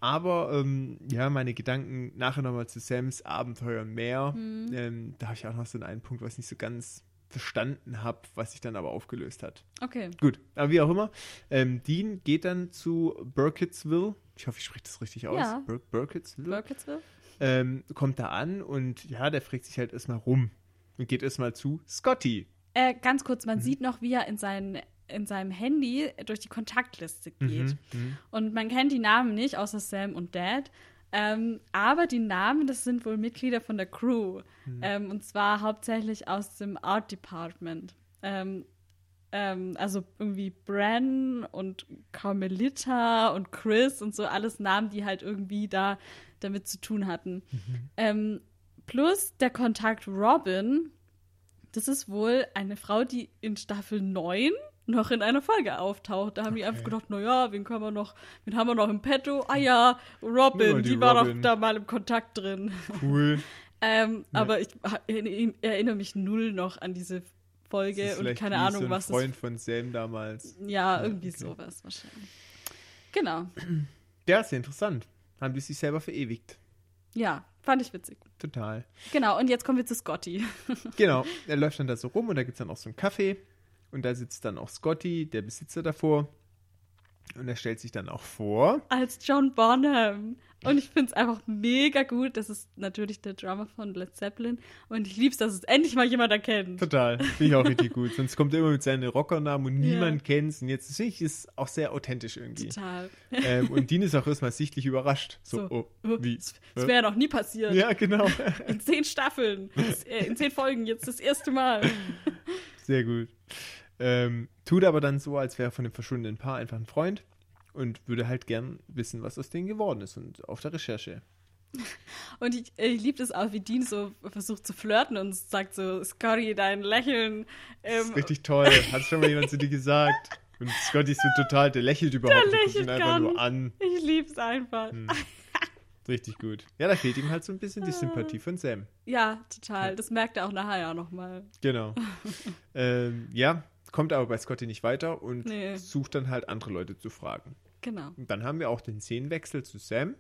Aber ähm, ja, meine Gedanken nachher nochmal zu Sams Abenteuer mehr. Mhm. Ähm, da habe ich auch noch so einen Punkt, was ich nicht so ganz verstanden habe, was sich dann aber aufgelöst hat. Okay. Gut, aber wie auch immer. Ähm, Dean geht dann zu Burkittsville. Ich hoffe, ich spreche das richtig aus. Ja. Bur Burkittsville. Burkittsville? ähm, kommt da an und ja, der fragt sich halt erstmal rum und geht erstmal zu Scotty. Äh, ganz kurz, man sieht noch, wie er in, sein, in seinem Handy durch die Kontaktliste geht. Mhm. Und man kennt die Namen nicht, außer Sam und Dad. Ähm, aber die Namen, das sind wohl Mitglieder von der Crew. Ähm, und zwar hauptsächlich aus dem Art Department. Ähm, ähm, also irgendwie Bran und Carmelita und Chris und so alles Namen, die halt irgendwie da damit zu tun hatten. Ähm, plus der Kontakt Robin, das ist wohl eine Frau, die in Staffel 9 noch in einer Folge auftaucht. Da haben die einfach gedacht, naja, wen können wir noch, wen haben wir noch im Petto? Ah ja, Robin, Ja, die die, war Robin. doch da mal im Kontakt drin. Cool. Ähm, Aber ich erinnere mich null noch an diese Folge ist und keine Ahnung, so ein was Freund von Sam damals. Ja, Ja, irgendwie okay. sowas wahrscheinlich. Genau. Ja, ist ja interessant. Haben die sich selber verewigt. Ja, fand ich witzig. Total. Genau, und jetzt kommen wir zu Scotty. Genau, er läuft dann da so rum und da gibt es dann auch so einen Kaffee. Und da sitzt dann auch Scotty, der Besitzer davor. Und er stellt sich dann auch vor. Als John Bonham. Und ich finde es einfach mega gut. Das ist natürlich der Drummer von Led Zeppelin. Und ich liebe es, dass es endlich mal jemand erkennt. Total. Finde ich auch richtig gut. Sonst kommt er immer mit seinen Rockernamen und Ja. niemand kennt's. Und jetzt finde ich es auch sehr authentisch irgendwie. Total. ähm, und Dean ist auch erstmal sichtlich überrascht. So, So, oh, oh, wie? Das, wäre noch nie passiert. Ja, genau. In zehn Staffeln. Äh, in zehn Folgen jetzt das erste Mal. Sehr gut. Ähm, tut aber dann so, als wäre er von dem verschwundenen Paar einfach ein Freund und würde halt gern wissen, was aus denen geworden ist und auf der Recherche. Und ich, ich liebe es auch, wie Dean so versucht zu flirten und sagt so, Scotty, dein Lächeln. Das Ähm, ist richtig toll. Hat schon mal jemand zu dir gesagt. Und Scotty ist so total, der lächelt überhaupt Der nicht, guckt ihn lächelt einfach gar nur nicht. an. ich liebe es einfach. Hm. Richtig gut. Ja, da fehlt ihm halt so ein bisschen die Sympathie von Sam. Ja, total. Das merkt er auch nachher ja nochmal. Genau. ähm, ja, kommt aber bei Scotty nicht weiter und Nee. sucht dann halt andere Leute zu fragen. Genau. Und dann haben wir auch den Szenenwechsel zu Sam.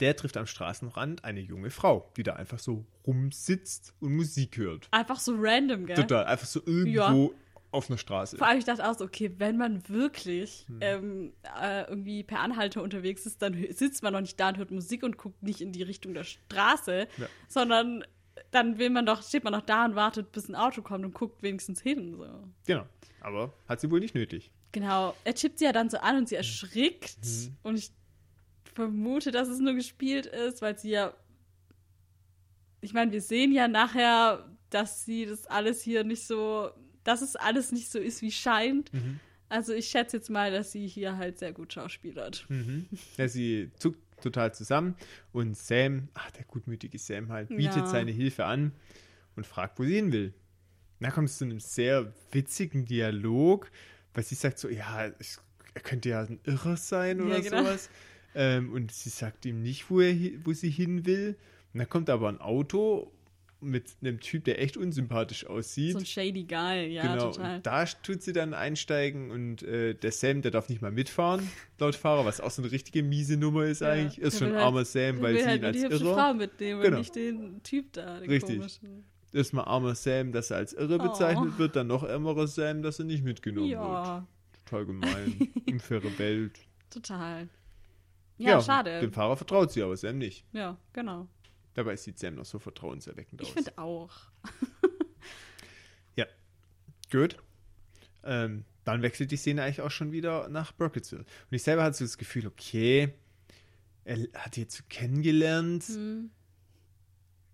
Der trifft am Straßenrand eine junge Frau, die da einfach so rumsitzt und Musik hört. Einfach so random, gell? Total, einfach so irgendwo auf einer Straße. Vor allem, ich dachte auch so, okay, wenn man wirklich Hm. ähm, äh, irgendwie per Anhalter unterwegs ist, dann sitzt man noch nicht da und hört Musik und guckt nicht in die Richtung der Straße, Ja. sondern dann will man doch, steht man doch da und wartet, bis ein Auto kommt und guckt wenigstens hin. So. Genau. Aber hat sie wohl nicht nötig. Genau. Er chippt sie ja dann so an und sie Hm. erschrickt. Und ich vermute, dass es nur gespielt ist, weil sie ja. Ich meine, wir sehen ja nachher, dass sie das alles hier nicht so. Dass es alles nicht so ist, wie scheint. Mhm. Also ich schätze jetzt mal, dass sie hier halt sehr gut schauspielert. Mhm. Ja, sie zuckt total zusammen und Sam, ach, der gutmütige Sam halt, bietet Ja. seine Hilfe an und fragt, wo sie hin will. Da kommt es zu einem sehr witzigen Dialog, weil sie sagt so, ja, ich, er könnte ja ein Irrer sein oder Ja, genau. sowas. Ähm, und sie sagt ihm nicht, wo, er, wo sie hin will. Und dann kommt aber ein Auto mit einem Typ, der echt unsympathisch aussieht. So ein shady Guy, ja, genau, total. und da tut sie dann einsteigen und äh, der Sam, der darf nicht mal mitfahren, laut Fahrer, was auch so eine richtige miese Nummer ist Ja, eigentlich. Ist der schon halt- armer Sam, Der weil sie halt ihn als die Irrer. Frau mitnehmen Genau. und nicht den Typ da, den Richtig. komischen. Erstmal armer Sam, dass er als Irre Oh. bezeichnet wird, dann noch ärmerer Sam, dass er nicht mitgenommen wird. Ja, Total gemein. Unfaire Welt. total. Ja, schade. Dem Fahrer vertraut sie, aber Sam nicht. Ja, genau. Dabei sieht Sam noch so vertrauenserweckend Ich aus. finde auch. Ja, gut. Ähm, dann wechselt die Szene eigentlich auch schon wieder nach Burkittsville. Und ich selber hatte so das Gefühl, okay, er hat die jetzt so kennengelernt, Hm.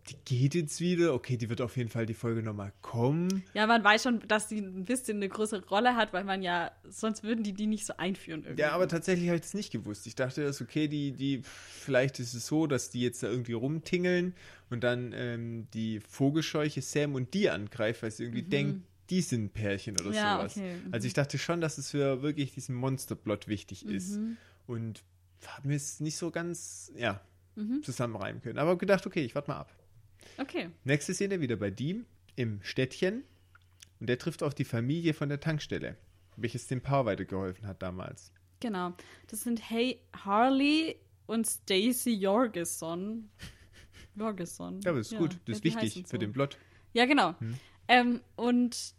Die geht jetzt wieder, okay, die wird auf jeden Fall die Folge nochmal kommen. Ja, man weiß schon, dass die ein bisschen eine größere Rolle hat, weil man ja, sonst würden die die nicht so einführen irgendwie. Ja, aber tatsächlich habe ich das nicht gewusst. Ich dachte, das ist okay, die, die, vielleicht ist es so, dass die jetzt da irgendwie rumtingeln und dann ähm, die Vogelscheuche Sam und die angreift, weil sie irgendwie denkt, die sind ein Pärchen oder Mhm. Ja, sowas. okay, mhm. Also ich dachte schon, dass es für wirklich diesen Monsterplot wichtig ist. Mhm. Und habe mir es nicht so ganz, ja, Mhm. zusammenreimen können. Aber gedacht, okay, ich warte mal ab. Okay. Nächste Szene wieder bei Diem im Städtchen. Und der trifft auf die Familie von der Tankstelle, welches dem Paar weitergeholfen hat damals. Genau. Das sind Hey Harley und Stacy Jorgenson. Jorgenson. Ja, aber das ist gut. Das ist wichtig für so. den Plot. Ja, genau. Hm. Ähm, und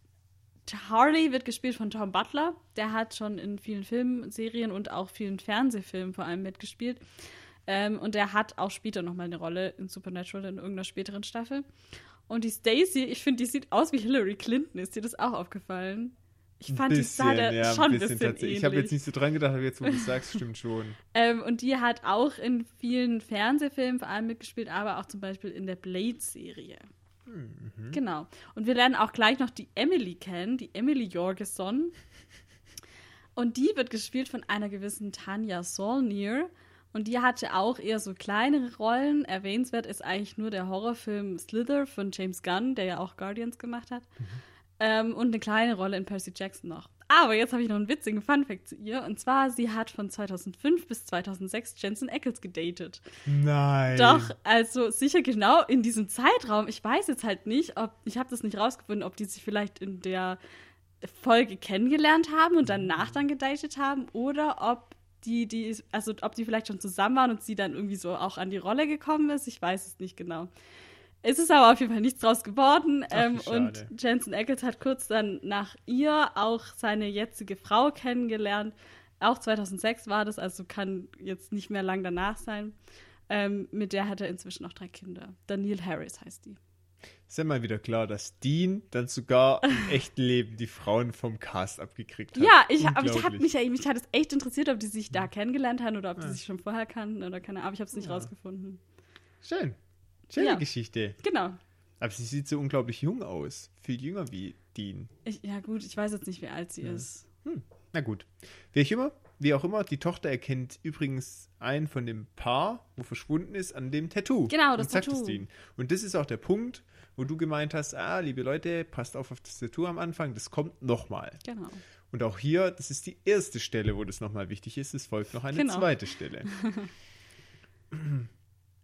Harley wird gespielt von Tom Butler. Der hat schon in vielen Filmen, Serien und auch vielen Fernsehfilmen vor allem mitgespielt. Ähm, und der hat auch später nochmal eine Rolle in Supernatural in irgendeiner späteren Staffel. Und die Stacy, ich finde, die sieht aus wie Hillary Clinton. Ist dir das auch aufgefallen? Ich fand, die sah da ja, schon ein bisschen, tatsächlich. ähnlich. Ich habe jetzt nicht so dran gedacht, aber jetzt, wo du es sagst, stimmt schon. Ähm, und die hat auch in vielen Fernsehfilmen vor allem mitgespielt, aber auch zum Beispiel in der Blade-Serie. Mhm. Genau. Und wir lernen auch gleich noch die Emily kennen, die Emily Jorgenson. Und die wird gespielt von einer gewissen Tanja Solnier. Und die hatte auch eher so kleinere Rollen. Erwähnenswert ist eigentlich nur der Horrorfilm Slither von James Gunn, der ja auch Guardians gemacht hat. Ähm, und eine kleine Rolle in Percy Jackson noch. Aber jetzt habe ich noch einen witzigen Funfact zu ihr. Und zwar, sie hat von 2005 bis 2006 Jensen Ackles gedatet. Nein. Doch, also sicher genau in diesem Zeitraum. Ich weiß jetzt halt nicht, ob, ich habe das nicht rausgefunden, ob die sich vielleicht in der Folge kennengelernt haben und danach dann gedatet haben oder ob die, die, also ob die vielleicht schon zusammen waren und sie dann irgendwie so auch an die Rolle gekommen ist. Ich weiß es nicht genau. Es ist aber auf jeden Fall nichts draus geworden. Ach, ähm, und Jensen Ackles hat kurz dann nach ihr auch seine jetzige Frau kennengelernt. Auch 2006 war das, also kann jetzt nicht mehr lang danach sein. Ähm, mit der hat er inzwischen auch drei Kinder. Daniel Harris heißt die. Ist ja mal wieder klar, dass Dean dann sogar im echten Leben die Frauen vom Cast abgekriegt hat. Ja, ich, aber ich habe mich, ja- mich hat es echt interessiert, ob die sich da kennengelernt haben oder ob die sich schon vorher kannten oder keine Ahnung. Aber ich habe es nicht Ja. rausgefunden. Schön. Schöne Ja. Geschichte. Genau. Aber sie sieht so unglaublich jung aus. Viel jünger wie Dean. Ich, ja gut, ich weiß jetzt nicht, wie alt sie ist. Na gut. Wie auch immer, wie auch immer, die Tochter erkennt übrigens einen von dem Paar, wo verschwunden ist, an dem Tattoo. Genau, das und Tattoo. Und das ist auch der Punkt, wo du gemeint hast, ah, liebe Leute, passt auf auf das Tattoo am Anfang, das kommt nochmal. Genau. Und auch hier, das ist die erste Stelle, wo das nochmal wichtig ist. Es folgt noch eine Genau. zweite Stelle.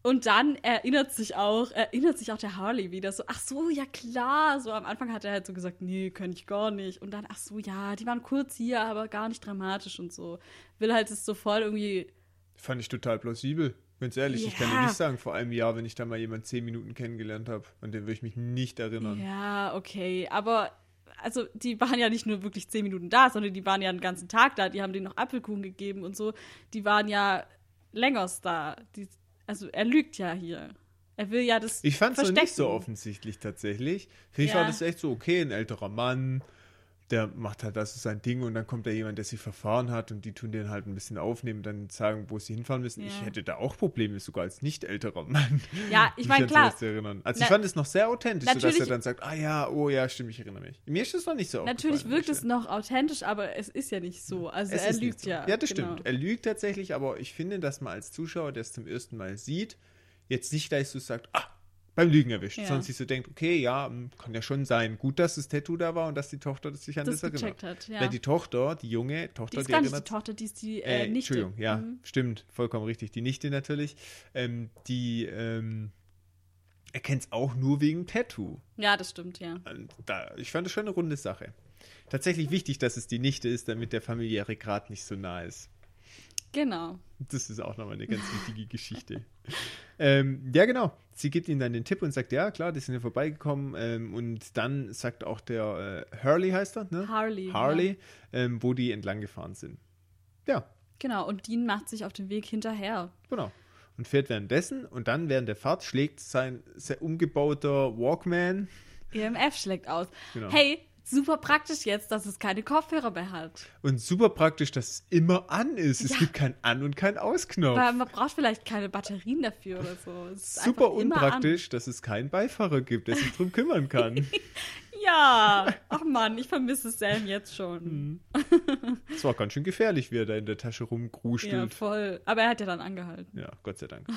Und dann erinnert sich auch, erinnert sich auch der Harley wieder so, ach so, ja klar. So am Anfang hat er halt so gesagt, nee, kann ich gar nicht. Und dann, ach so, ja, die waren kurz hier, aber gar nicht dramatisch und so. Will halt es so voll irgendwie, Fand ich total plausibel. Ganz ehrlich, ich kann dir Ja. nicht sagen, vor einem Jahr, wenn ich da mal jemanden zehn Minuten kennengelernt habe, an den würde ich mich nicht erinnern. ja, okay. Aber, also, die waren ja nicht nur wirklich zehn Minuten da, sondern die waren ja den ganzen Tag da. Die haben denen noch Apfelkuchen gegeben und so. Die waren ja längers da. Die, also, er lügt ja hier. Er will ja das Ich fand es nicht so offensichtlich tatsächlich. Für mich Ja. war das echt so, okay, ein älterer Mann, der macht halt das ist sein Ding und dann kommt da jemand, der sich verfahren hat und die tun den halt ein bisschen aufnehmen, dann sagen, wo sie hinfahren müssen. Ich Ja. hätte da auch Probleme, sogar als nicht älterer Mann. Ja, ich meine, klar. zu erinnern. Also Na- ich fand es noch sehr authentisch, sodass er dann sagt, ah ja, oh ja, stimmt, ich erinnere mich. Mir ist es noch nicht so Natürlich wirkt es noch authentisch, aber es ist ja nicht so. Also Es er lügt so. ja. Ja, das genau. stimmt. Er lügt tatsächlich, aber ich finde, dass man als Zuschauer, der es zum ersten Mal sieht, jetzt nicht gleich so sagt, ah, beim Lügen erwischt, Ja. sondern sich so denkt, okay, ja, kann ja schon sein. Gut, dass das Tattoo da war und dass die Tochter das sich an Das das, erinnert. hat, ja. Weil die Tochter, die junge Tochter, Die ist gar nicht die Tochter, die ist die äh, äh, Nichte. Entschuldigung, ja, Mhm. stimmt, vollkommen richtig. Die Nichte natürlich. Ähm, die ähm, erkennt es auch nur wegen Tattoo. Ja, das stimmt, ja. Und da, ich fand das schon eine runde Sache. Tatsächlich wichtig, dass es die Nichte ist, damit der familiäre Grad nicht so nah ist. Genau. Das ist auch nochmal eine ganz wichtige Geschichte. ähm, ja, genau. Sie gibt ihm dann den Tipp und sagt, ja, klar, die sind ja vorbeigekommen. Ähm, und dann sagt auch der äh, Hurley heißt er, ne? Harley. Harley, ähm, wo die entlang gefahren sind. Ja, Genau, und Dean macht sich auf den Weg hinterher. genau. Und fährt währenddessen und dann während der Fahrt schlägt sein sehr umgebauter Walkman. EMF schlägt aus. Genau. Hey, super praktisch jetzt, dass es keine Kopfhörer mehr hat. Und super praktisch, dass es immer an ist. Es Ja. gibt kein An- und kein Ausknopf. Weil man braucht vielleicht keine Batterien dafür oder so. Es Super unpraktisch, dass es keinen Beifahrer gibt, der sich drum kümmern kann. Ja, ach Mann, ich vermisse Sam jetzt schon. Es war ganz schön gefährlich, wie er da in der Tasche Ja, rumgruschelt. voll. Aber er hat ja dann angehalten. Ja, Gott sei Dank.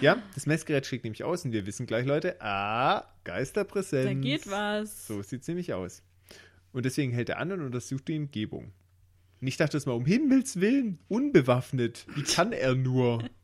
ja, das Messgerät schlägt nämlich aus und wir wissen gleich, Leute, ah, Geisterpräsenz. Da geht was. So sieht es nämlich aus. Und deswegen hält er an und untersucht die Umgebung. Und ich dachte das mal, um Himmels Willen, unbewaffnet. Wie kann er nur?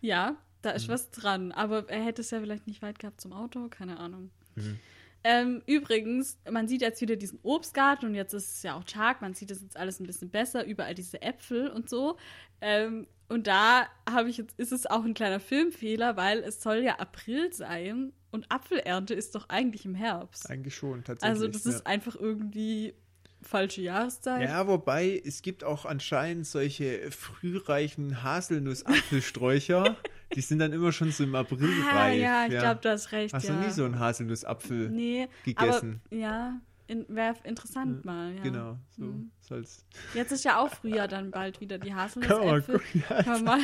Ja, da Mhm. ist was dran. Aber er hätte es ja vielleicht nicht weit gehabt zum Auto, keine Ahnung. Mhm. Ähm, übrigens, man sieht jetzt wieder diesen Obstgarten und jetzt ist es ja auch Tag, man sieht das jetzt alles ein bisschen besser, überall diese Äpfel und so. Ähm, und da habe ich jetzt, ist es auch ein kleiner Filmfehler, weil es soll ja April sein und Apfelernte ist doch eigentlich im Herbst. Eigentlich schon, tatsächlich. Also das ja. ist einfach irgendwie falsche Jahreszeit. Ja, wobei es gibt auch anscheinend solche frühreifen Haselnussapfelsträucher. die sind dann immer schon so im April ah, reif. ja, ich glaube, du hast recht. Hast ja. du nie so einen Haselnussapfel Nee, gegessen? aber ja, wäre interessant mal. Ja. Genau, so Mhm. soll's. Jetzt ist ja auch Frühjahr dann bald wieder die Haselnussäpfel. Ja, Kann man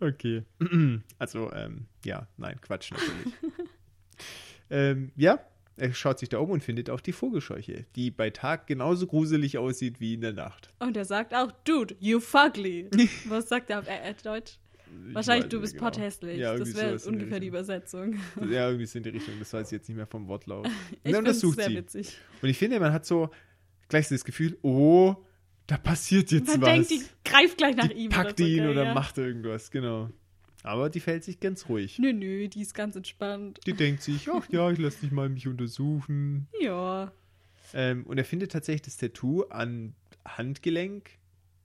Okay. Also, ähm, ja, nein, Quatsch natürlich. ähm, ja, er schaut sich da um und findet auch die Vogelscheuche, die bei Tag genauso gruselig aussieht wie in der Nacht. Und er sagt auch, Dude, you fugly. Was sagt er auf äh, Deutsch? Wahrscheinlich, du bist genau. potthässlich. Ja, das wäre ungefähr die. Übersetzung. Ja, irgendwie so in die Richtung. Das weiß ich jetzt nicht mehr vom Wortlaut. Und Ich finde es untersucht sehr sie. witzig. Und ich finde, man hat so gleich so das Gefühl, oh, da passiert jetzt Man was. denkt, die greift gleich nach die ihm. packt oder so, ihn oder ja. macht irgendwas, genau. Aber die fällt sich ganz ruhig. Nö, nö, die ist ganz entspannt. Die denkt sich, ach ja, ich lasse dich mal mich untersuchen. Ja. Ähm, und er findet tatsächlich das Tattoo an Handgelenk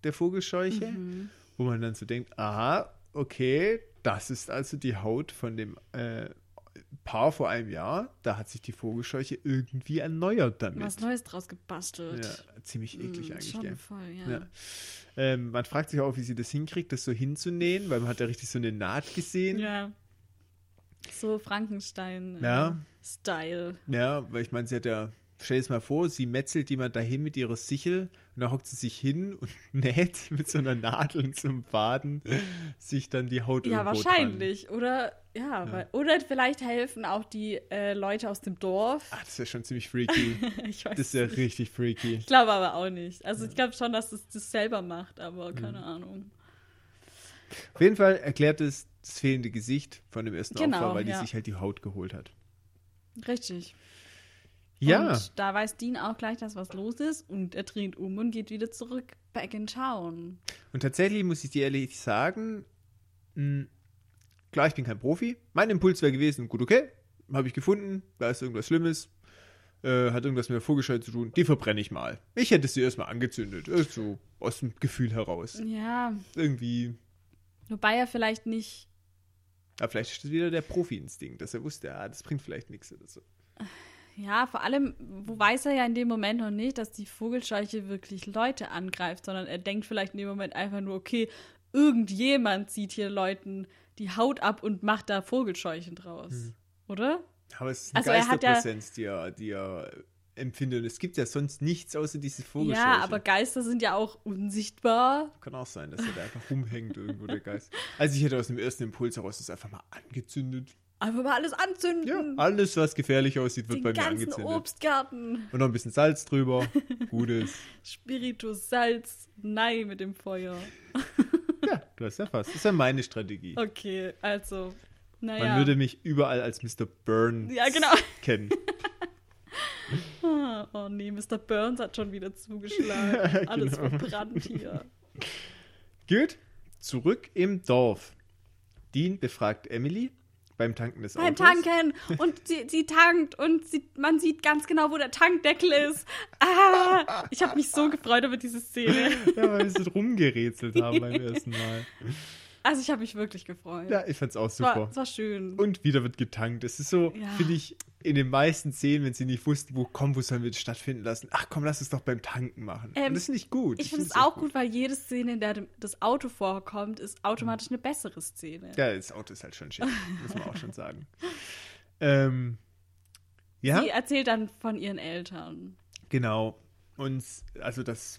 der Vogelscheuche, Mhm. wo man dann so denkt, aha, okay, das ist also die Haut von dem äh, Paar vor einem Jahr. Da hat sich die Vogelscheuche irgendwie erneuert damit. Was Neues draus gebastelt. Ja, ziemlich eklig Mm, eigentlich, Schon voll, ja. Ja. Ähm, man fragt sich auch, wie sie das hinkriegt, das so hinzunähen, weil man hat da richtig so eine Naht gesehen. Ja. So Frankenstein. äh, Ja. Style. Ja, weil ich meine, sie hat ja, stell dir das mal vor, sie metzelt jemand dahin mit ihrer Sichel und dann hockt sie sich hin und näht mit so einer Nadel und so einem Faden sich dann die Haut Ja, wahrscheinlich. Oder ja, Weil, oder vielleicht helfen auch die äh, Leute aus dem Dorf. Dran. Ah, das ist ja schon ziemlich freaky. ich weiß Das ist ja nicht. richtig freaky. Ich glaube aber auch nicht. Also ich glaube schon, dass es das selber macht, aber Mhm. keine Ahnung. Auf jeden Fall erklärt es das fehlende Gesicht von dem ersten Genau, Opfer, weil ja. die sich halt die Haut geholt hat. Richtig. Ja, Und da weiß Dean auch gleich, dass was los ist und er dreht um und geht wieder zurück. Back in town. und tatsächlich muss ich dir ehrlich sagen, mh, klar, ich bin kein Profi. Mein Impuls wäre gewesen, gut, okay, habe ich gefunden, da ist irgendwas Schlimmes, äh, hat irgendwas mit der Vogelscheuche zu tun, die verbrenne ich mal. Ich hätte sie erstmal angezündet, äh, so aus dem Gefühl heraus. Ja, Irgendwie, wobei er vielleicht nicht. aber vielleicht ist das wieder der Profi-Instinkt, dass er wusste, ah, das bringt vielleicht nichts oder so. Ja, vor allem, wo weiß er ja in dem Moment noch nicht, dass die Vogelscheuche wirklich Leute angreift, sondern er denkt vielleicht in dem Moment einfach nur, okay, irgendjemand zieht hier Leuten die Haut ab und macht da Vogelscheuchen draus. Hm. Oder? Aber es ist eine Also er hat ja- Geisterpräsenz, die er, die er empfindet. Und es gibt ja sonst nichts außer diese Vogelscheuche. Ja, aber Geister sind ja auch unsichtbar. Kann auch sein, dass er da einfach rumhängt irgendwo, der Geist. Also ich hätte aus dem ersten Impuls heraus das einfach mal angezündet. Einfach mal alles anzünden. Ja, alles, was gefährlich aussieht, wird Den bei mir ganzen angezündet. Obstgarten. Und noch ein bisschen Salz drüber. Gutes. Spiritus, Salz, Nei mit dem Feuer. Ja, du hast ja fast. Das ist ja meine Strategie. Okay, also, Man naja. würde mich überall als Mr. Burns Ja, genau. kennen. Ah, Oh nee, Mr. Burns hat schon wieder zugeschlagen. Alles Genau. verbrannt hier. Gut, zurück im Dorf. Dean befragt Emily beim Tanken des Beim Autos. Tanken und sie, sie tankt und sie, man sieht ganz genau, wo der Tankdeckel ist. Ah, ich habe mich so gefreut über diese Szene. Ja, weil wir so rumgerätselt haben beim ersten Mal. Also ich habe mich wirklich gefreut. Ja, ich fand's auch es, war, super. es war schön. Und wieder wird getankt. Es ist so, Ja. finde ich, in den meisten Szenen, wenn sie nicht wussten, wo komm, wo sollen wir das stattfinden lassen. Ach komm, lass es doch beim Tanken machen. Ähm, Und das finde ich gut. ich finde es auch gut, weil jede Szene, in der das Auto vorkommt, ist automatisch eine bessere Szene. Ja, das Auto ist halt schon schick, muss man auch schon sagen. Ähm, ja, Sie erzählt dann von ihren Eltern, genau. Und also das,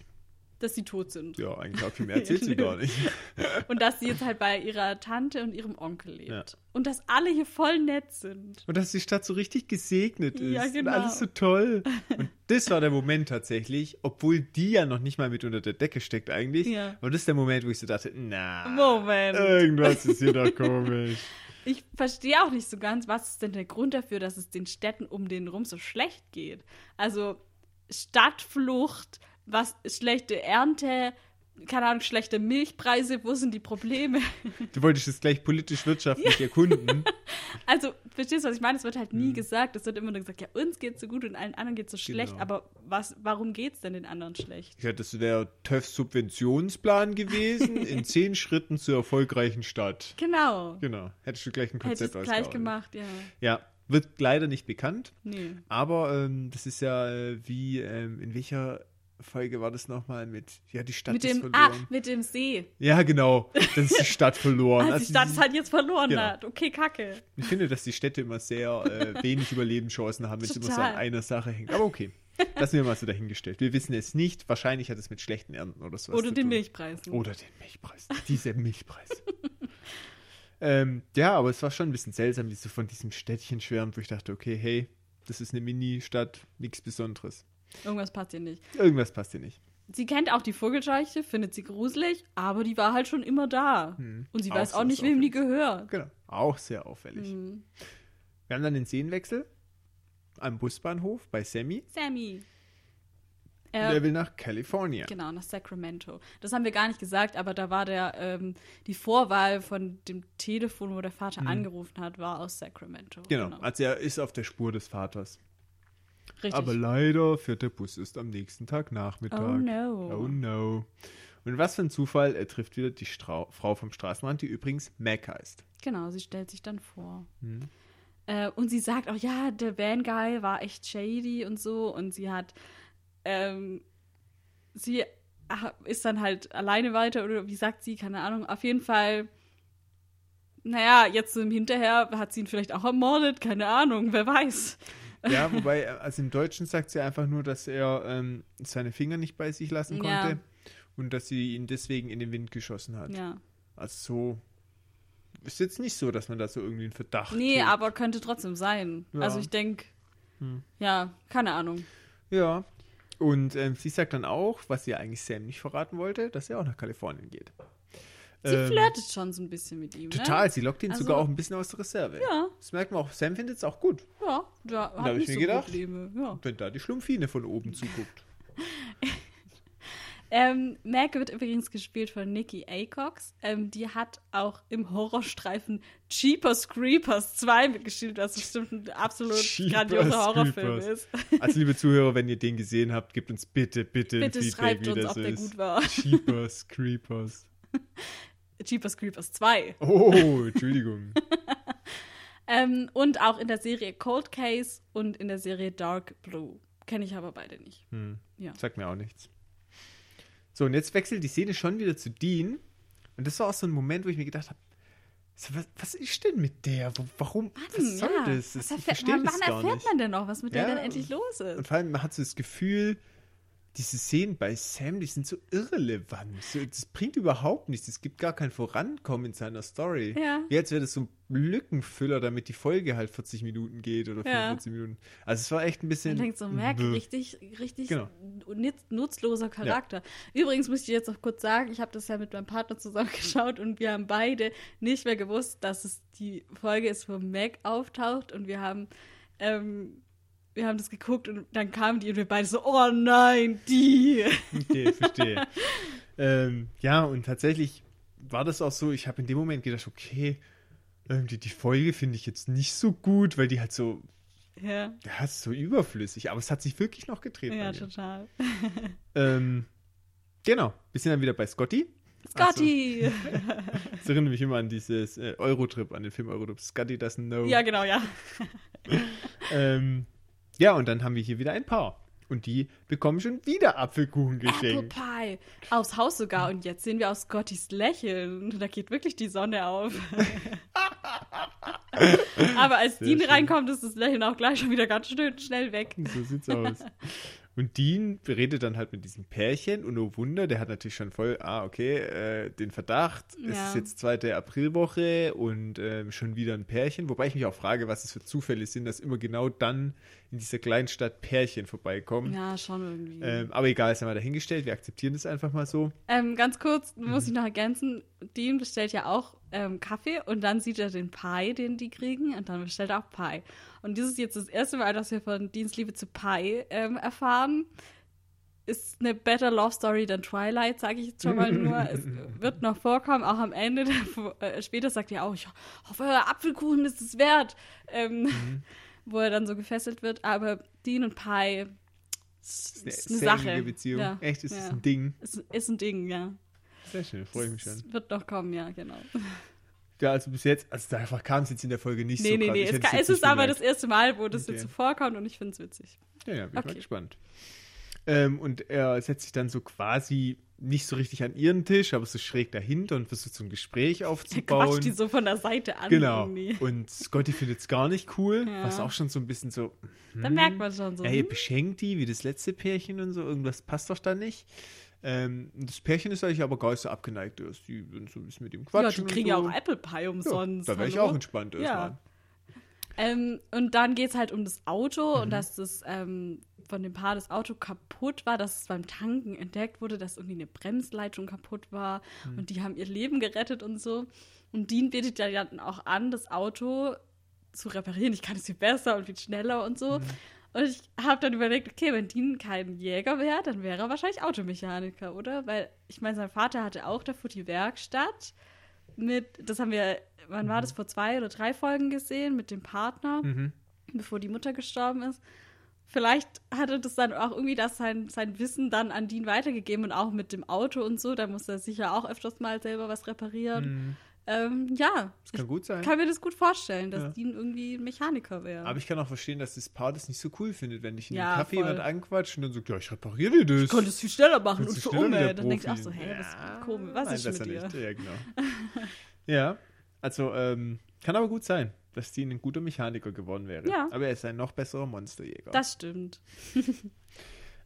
dass sie tot sind. ja, eigentlich auch viel mehr erzählt sie gar nicht. Und dass sie jetzt halt bei ihrer Tante und ihrem Onkel lebt. Ja. Und dass alle hier voll nett sind. Und dass die Stadt so richtig gesegnet ist. Ja, genau. Und alles so toll. Und das war der Moment tatsächlich, obwohl die ja noch nicht mal mit unter der Decke steckt eigentlich. Ja. Und das ist der Moment, wo ich so dachte, na, Moment. irgendwas ist hier doch komisch. Ich verstehe auch nicht so ganz, was ist denn der Grund dafür, dass es den Städten um den rum so schlecht geht. Also Stadtflucht, was schlechte Ernte, keine Ahnung, schlechte Milchpreise, wo sind die Probleme? Du wolltest es gleich politisch-wirtschaftlich erkunden. Also, verstehst du, was ich meine? Es wird halt nie Mhm. gesagt. Es wird immer nur gesagt, ja, uns geht's so gut und allen anderen geht's so schlecht. Genau. Aber was, warum geht's denn den anderen schlecht? Ja, das wäre TÜVs Subventionsplan gewesen, in zehn Schritten zur erfolgreichen Stadt. Genau. Genau, hättest du gleich ein ich Konzept es gleich gemacht, ja. Ja, Wird leider nicht bekannt, Nee. aber ähm, das ist ja äh, wie, ähm, in welcher Folge war das nochmal mit, ja, die Stadt Mit ist dem, ah, verloren. mit dem See. Ja, genau, dann ist die Stadt verloren. Als die Stadt es halt jetzt verloren Genau. hat. Okay, kacke. Ich finde, dass die Städte immer sehr äh, wenig Überlebenschancen haben, wenn es immer so an einer Sache hängt. Aber okay, lassen wir mal so dahingestellt. Wir wissen es nicht. Wahrscheinlich hat es mit schlechten Ernten oder sowas Oder den. Milchpreisen. Oder den Milchpreis. Diese Milchpreis. ähm, ja, aber es war schon ein bisschen seltsam, wie sie von diesem Städtchen schwärmt, wo ich dachte, okay, hey, das ist eine Mini-Stadt, nichts Besonderes. Irgendwas passt hier nicht. Irgendwas passt hier nicht. Sie kennt auch die Vogelscheuche, findet sie gruselig, aber die war halt schon immer da. Hm. Und sie Auch weiß auch nicht, wem die Auffälliges. gehört. Genau. Auch sehr auffällig. Hm. Wir haben dann den Szenenwechsel am Busbahnhof bei Sammy. Sammy. Er will nach California. Genau, nach Sacramento. Das haben wir gar nicht gesagt, aber da war der, ähm, die Vorwahl von dem Telefon, wo der Vater angerufen hat, war aus Sacramento. Hm. Genau. Also er ist auf der Spur des Vaters. Richtig. Aber leider fährt der Bus erst am nächsten Tag Nachmittag. oh no. Oh no. Und was für ein Zufall, er trifft wieder die Strau Frau vom Straßenrand, die übrigens Mac heißt. Genau, sie stellt sich dann vor. Hm. Äh, und sie sagt auch, ja, der Van Guy war echt shady und so. Und sie hat, ähm, sie ah, ist dann halt alleine weiter oder wie sagt sie, keine Ahnung. Auf jeden Fall, naja, jetzt im Hinterher hat sie ihn vielleicht auch ermordet, keine Ahnung, wer weiß. Ja, wobei, also im Deutschen sagt sie einfach nur, dass er ähm, seine Finger nicht bei sich lassen konnte Ja. und dass sie ihn deswegen in den Wind geschossen hat. Ja. Also so ist jetzt nicht so, dass man da so irgendwie einen Verdacht Nee, hegt. aber könnte trotzdem sein. Ja. Also ich denke, Hm. ja, keine Ahnung. Ja. Und ähm, sie sagt dann auch, was sie eigentlich Sam nicht verraten wollte, dass er auch nach Kalifornien geht. Sie Ähm, flirtet schon so ein bisschen mit ihm. Total, Ne? sie lockt ihn Also- sogar auch ein bisschen aus der Reserve. Ja, Das merkt man auch. Sam findet es auch gut, ja, da da hat hab ich mir so gedacht. Ja. wenn da die Schlumpfine von oben zuguckt. Ähm, Mac wird übrigens gespielt von Nikki Acox. Ähm, die hat auch im Horrorstreifen Jeepers Creepers 2 mitgespielt, was bestimmt ein absolut grandioser Horrorfilm Creepers. ist. Also, liebe Zuhörer, wenn ihr den gesehen habt, gebt uns bitte, bitte, ein Bitte Feedback, schreibt uns, ob der gut war. Jeepers Creepers. Jeepers Creepers 2. Oh, Entschuldigung. Ähm, und auch in der Serie Cold Case und in der Serie Dark Blue. Kenne ich aber beide nicht. Hm. Ja. Sagt mir auch nichts. So, und jetzt wechselt die Szene schon wieder zu Dean. Und das war auch so ein Moment, wo ich mir gedacht habe, was, was ist denn mit der? Warum? was soll ja. das? Was das ich erfährt, verstehe wann das gar erfährt nicht. man denn noch, was mit der Ja. denn endlich los ist? Und vor allem, man hat so das Gefühl, diese Szenen bei Sam, die sind so irrelevant. So, das bringt überhaupt nichts. Es gibt gar kein Vorankommen in seiner Story. Ja. Wie als wäre das so ein Lückenfüller, damit die Folge halt 40 Minuten geht oder Ja. 45 Minuten. Also es war echt ein bisschen. Man denkt so, Merk, richtig, richtig Genau. nutz, nutzloser Charakter. Übrigens muss ich jetzt noch kurz sagen, ich habe das ja mit meinem Partner zusammen geschaut und wir haben beide nicht mehr gewusst, dass es die Folge ist, wo Mac auftaucht und wir haben, ähm, wir haben das geguckt und dann kamen die und wir beide so, oh nein, die. Okay, verstehe. ähm, ja, und tatsächlich war das auch so, ich habe in dem Moment gedacht, okay, irgendwie die Folge finde ich jetzt nicht so gut, weil die halt so, ja, ja, ist so überflüssig, aber es hat sich wirklich noch gedreht. ja, total. Ähm, genau, wir sind dann wieder bei Scotty. Scotty! Das erinnert mich immer an dieses äh, Eurotrip, an den Film Eurotrip. Scotty doesn't know. ja, genau, ja. Ähm, ja, und dann haben wir hier wieder ein Paar. Und die bekommen schon wieder Apfelkuchen Apple geschenkt. Pie. Aufs Haus sogar. Und jetzt sehen wir aus Scottys Lächeln. Da geht wirklich die Sonne auf. Aber als Sehr Dean schön. reinkommt, ist das Lächeln auch gleich schon wieder ganz schön schnell weg. So sieht's aus. Und Dean redet dann halt mit diesem Pärchen und oh Wunder, der hat natürlich schon voll, ah, okay, äh, den Verdacht, es Ja. ist jetzt zweite Aprilwoche und ähm, schon wieder ein Pärchen. Wobei ich mich auch frage, was es für Zufälle sind, dass immer genau dann in dieser kleinen Stadt Pärchen vorbeikommen. Ja, schon irgendwie. Ähm, aber egal, ist einmal dahingestellt, wir akzeptieren das einfach mal so. Ähm, ganz kurz muss Mhm. ich noch ergänzen, Dean bestellt ja auch ähm, Kaffee und dann sieht er den Pie, den die kriegen und dann bestellt er auch Pie. Und dieses ist jetzt das erste Mal, dass wir von Deans Liebe zu Pie ähm, erfahren. Ist eine better Love Story than Twilight, sage ich jetzt schon mal nur. es wird noch vorkommen, auch am Ende. Äh, später sagt er auch, ich hoffe, Apfelkuchen ist es wert. Ähm, Mhm. Wo er dann so gefesselt wird. Aber Dean und Das ist, ist eine Sache. Beziehung. Ja, Echt, ist ja. ein Ding. Ist, ist ein Ding, ja. Sehr schön, freue ich mich schon. Es wird noch kommen, ja, genau. Ja, also bis jetzt, also da kam es jetzt in der Folge nicht nee, so nee, nee, Ich es, es ist aber das erste Mal, wo das Okay. jetzt so vorkommt und ich finde es witzig. Ja, ja, bin ich mal Okay. gespannt. Ähm, und er setzt sich dann so quasi nicht so richtig an ihren Tisch, aber so schräg dahinter und versucht so ein Gespräch Er aufzubauen. quatscht die so von der Seite an Genau. irgendwie. Und Scotty findet es gar nicht cool, Ja. was auch schon so ein bisschen so, Da merkt man schon so. ja, ihr hm, beschenkt die wie das letzte Pärchen und so, irgendwas passt doch da nicht. Ähm, das Pärchen ist eigentlich aber gar nicht so abgeneigt. erst. Die würden so ein bisschen mit ihm ja, quatschen. die kriegen und ja so. auch Apple Pie umsonst. Ja, da wäre ich auch entspannt Ja. erstmal. Ähm, und dann geht es halt um das Auto Mhm. und dass das ähm, von dem Paar das Auto kaputt war, dass es beim Tanken entdeckt wurde, dass irgendwie eine Bremsleitung kaputt war Mhm. und die haben ihr Leben gerettet und so. Und Dean bietet ja dann auch an, das Auto zu reparieren. Ich kann es viel besser und viel schneller und Mhm. Und ich habe dann überlegt, okay, wenn Dean kein Jäger wäre, dann wäre er wahrscheinlich Automechaniker, oder? Weil ich meine, sein Vater hatte auch davor die Werkstatt mit, das haben wir, wann war das, vor zwei oder drei Folgen gesehen, mit dem Partner, Mhm. bevor die Mutter gestorben ist. Vielleicht hatte das dann auch irgendwie das sein, sein Wissen dann an Dean weitergegeben und auch mit dem Auto und so. Da muss er sicher auch öfters mal selber was reparieren. Mhm. Ähm, ja, Das kann gut sein. ich kann mir das gut vorstellen, dass Ja. Dean irgendwie ein Mechaniker wäre. Aber ich kann auch verstehen, dass das Paar das nicht so cool findet, wenn dich in Ja, den Kaffee voll. jemand anquatscht und dann sagt, ja, ich repariere dir das. Ich konnte es viel schneller machen und wie Umme. der Dann denkst du auch so, hey, was, Ja, komisch, was nein, ist besser mit dir? nicht. Ja, genau. ja, also ähm, kann aber gut sein, dass Dean ein guter Mechaniker geworden wäre. Ja. Aber er ist ein noch besserer Monsterjäger. Das stimmt.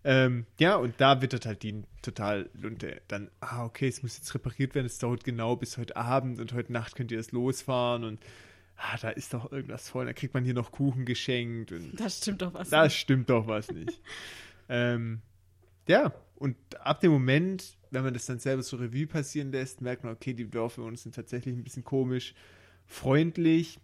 Ähm, ja, und da wittert halt Dean total Lunte. Dann, ah, okay, es muss jetzt repariert werden, es dauert genau bis heute Abend und heute Nacht könnt ihr es losfahren und ah, da ist doch irgendwas voll. Da kriegt man hier noch Kuchen geschenkt und Das stimmt doch was. da nicht. stimmt doch was nicht. ähm, ja, und ab dem Moment, wenn man das dann selber so Revue passieren lässt, merkt man, okay, die Dörfer uns sind tatsächlich ein bisschen komisch, freundlich,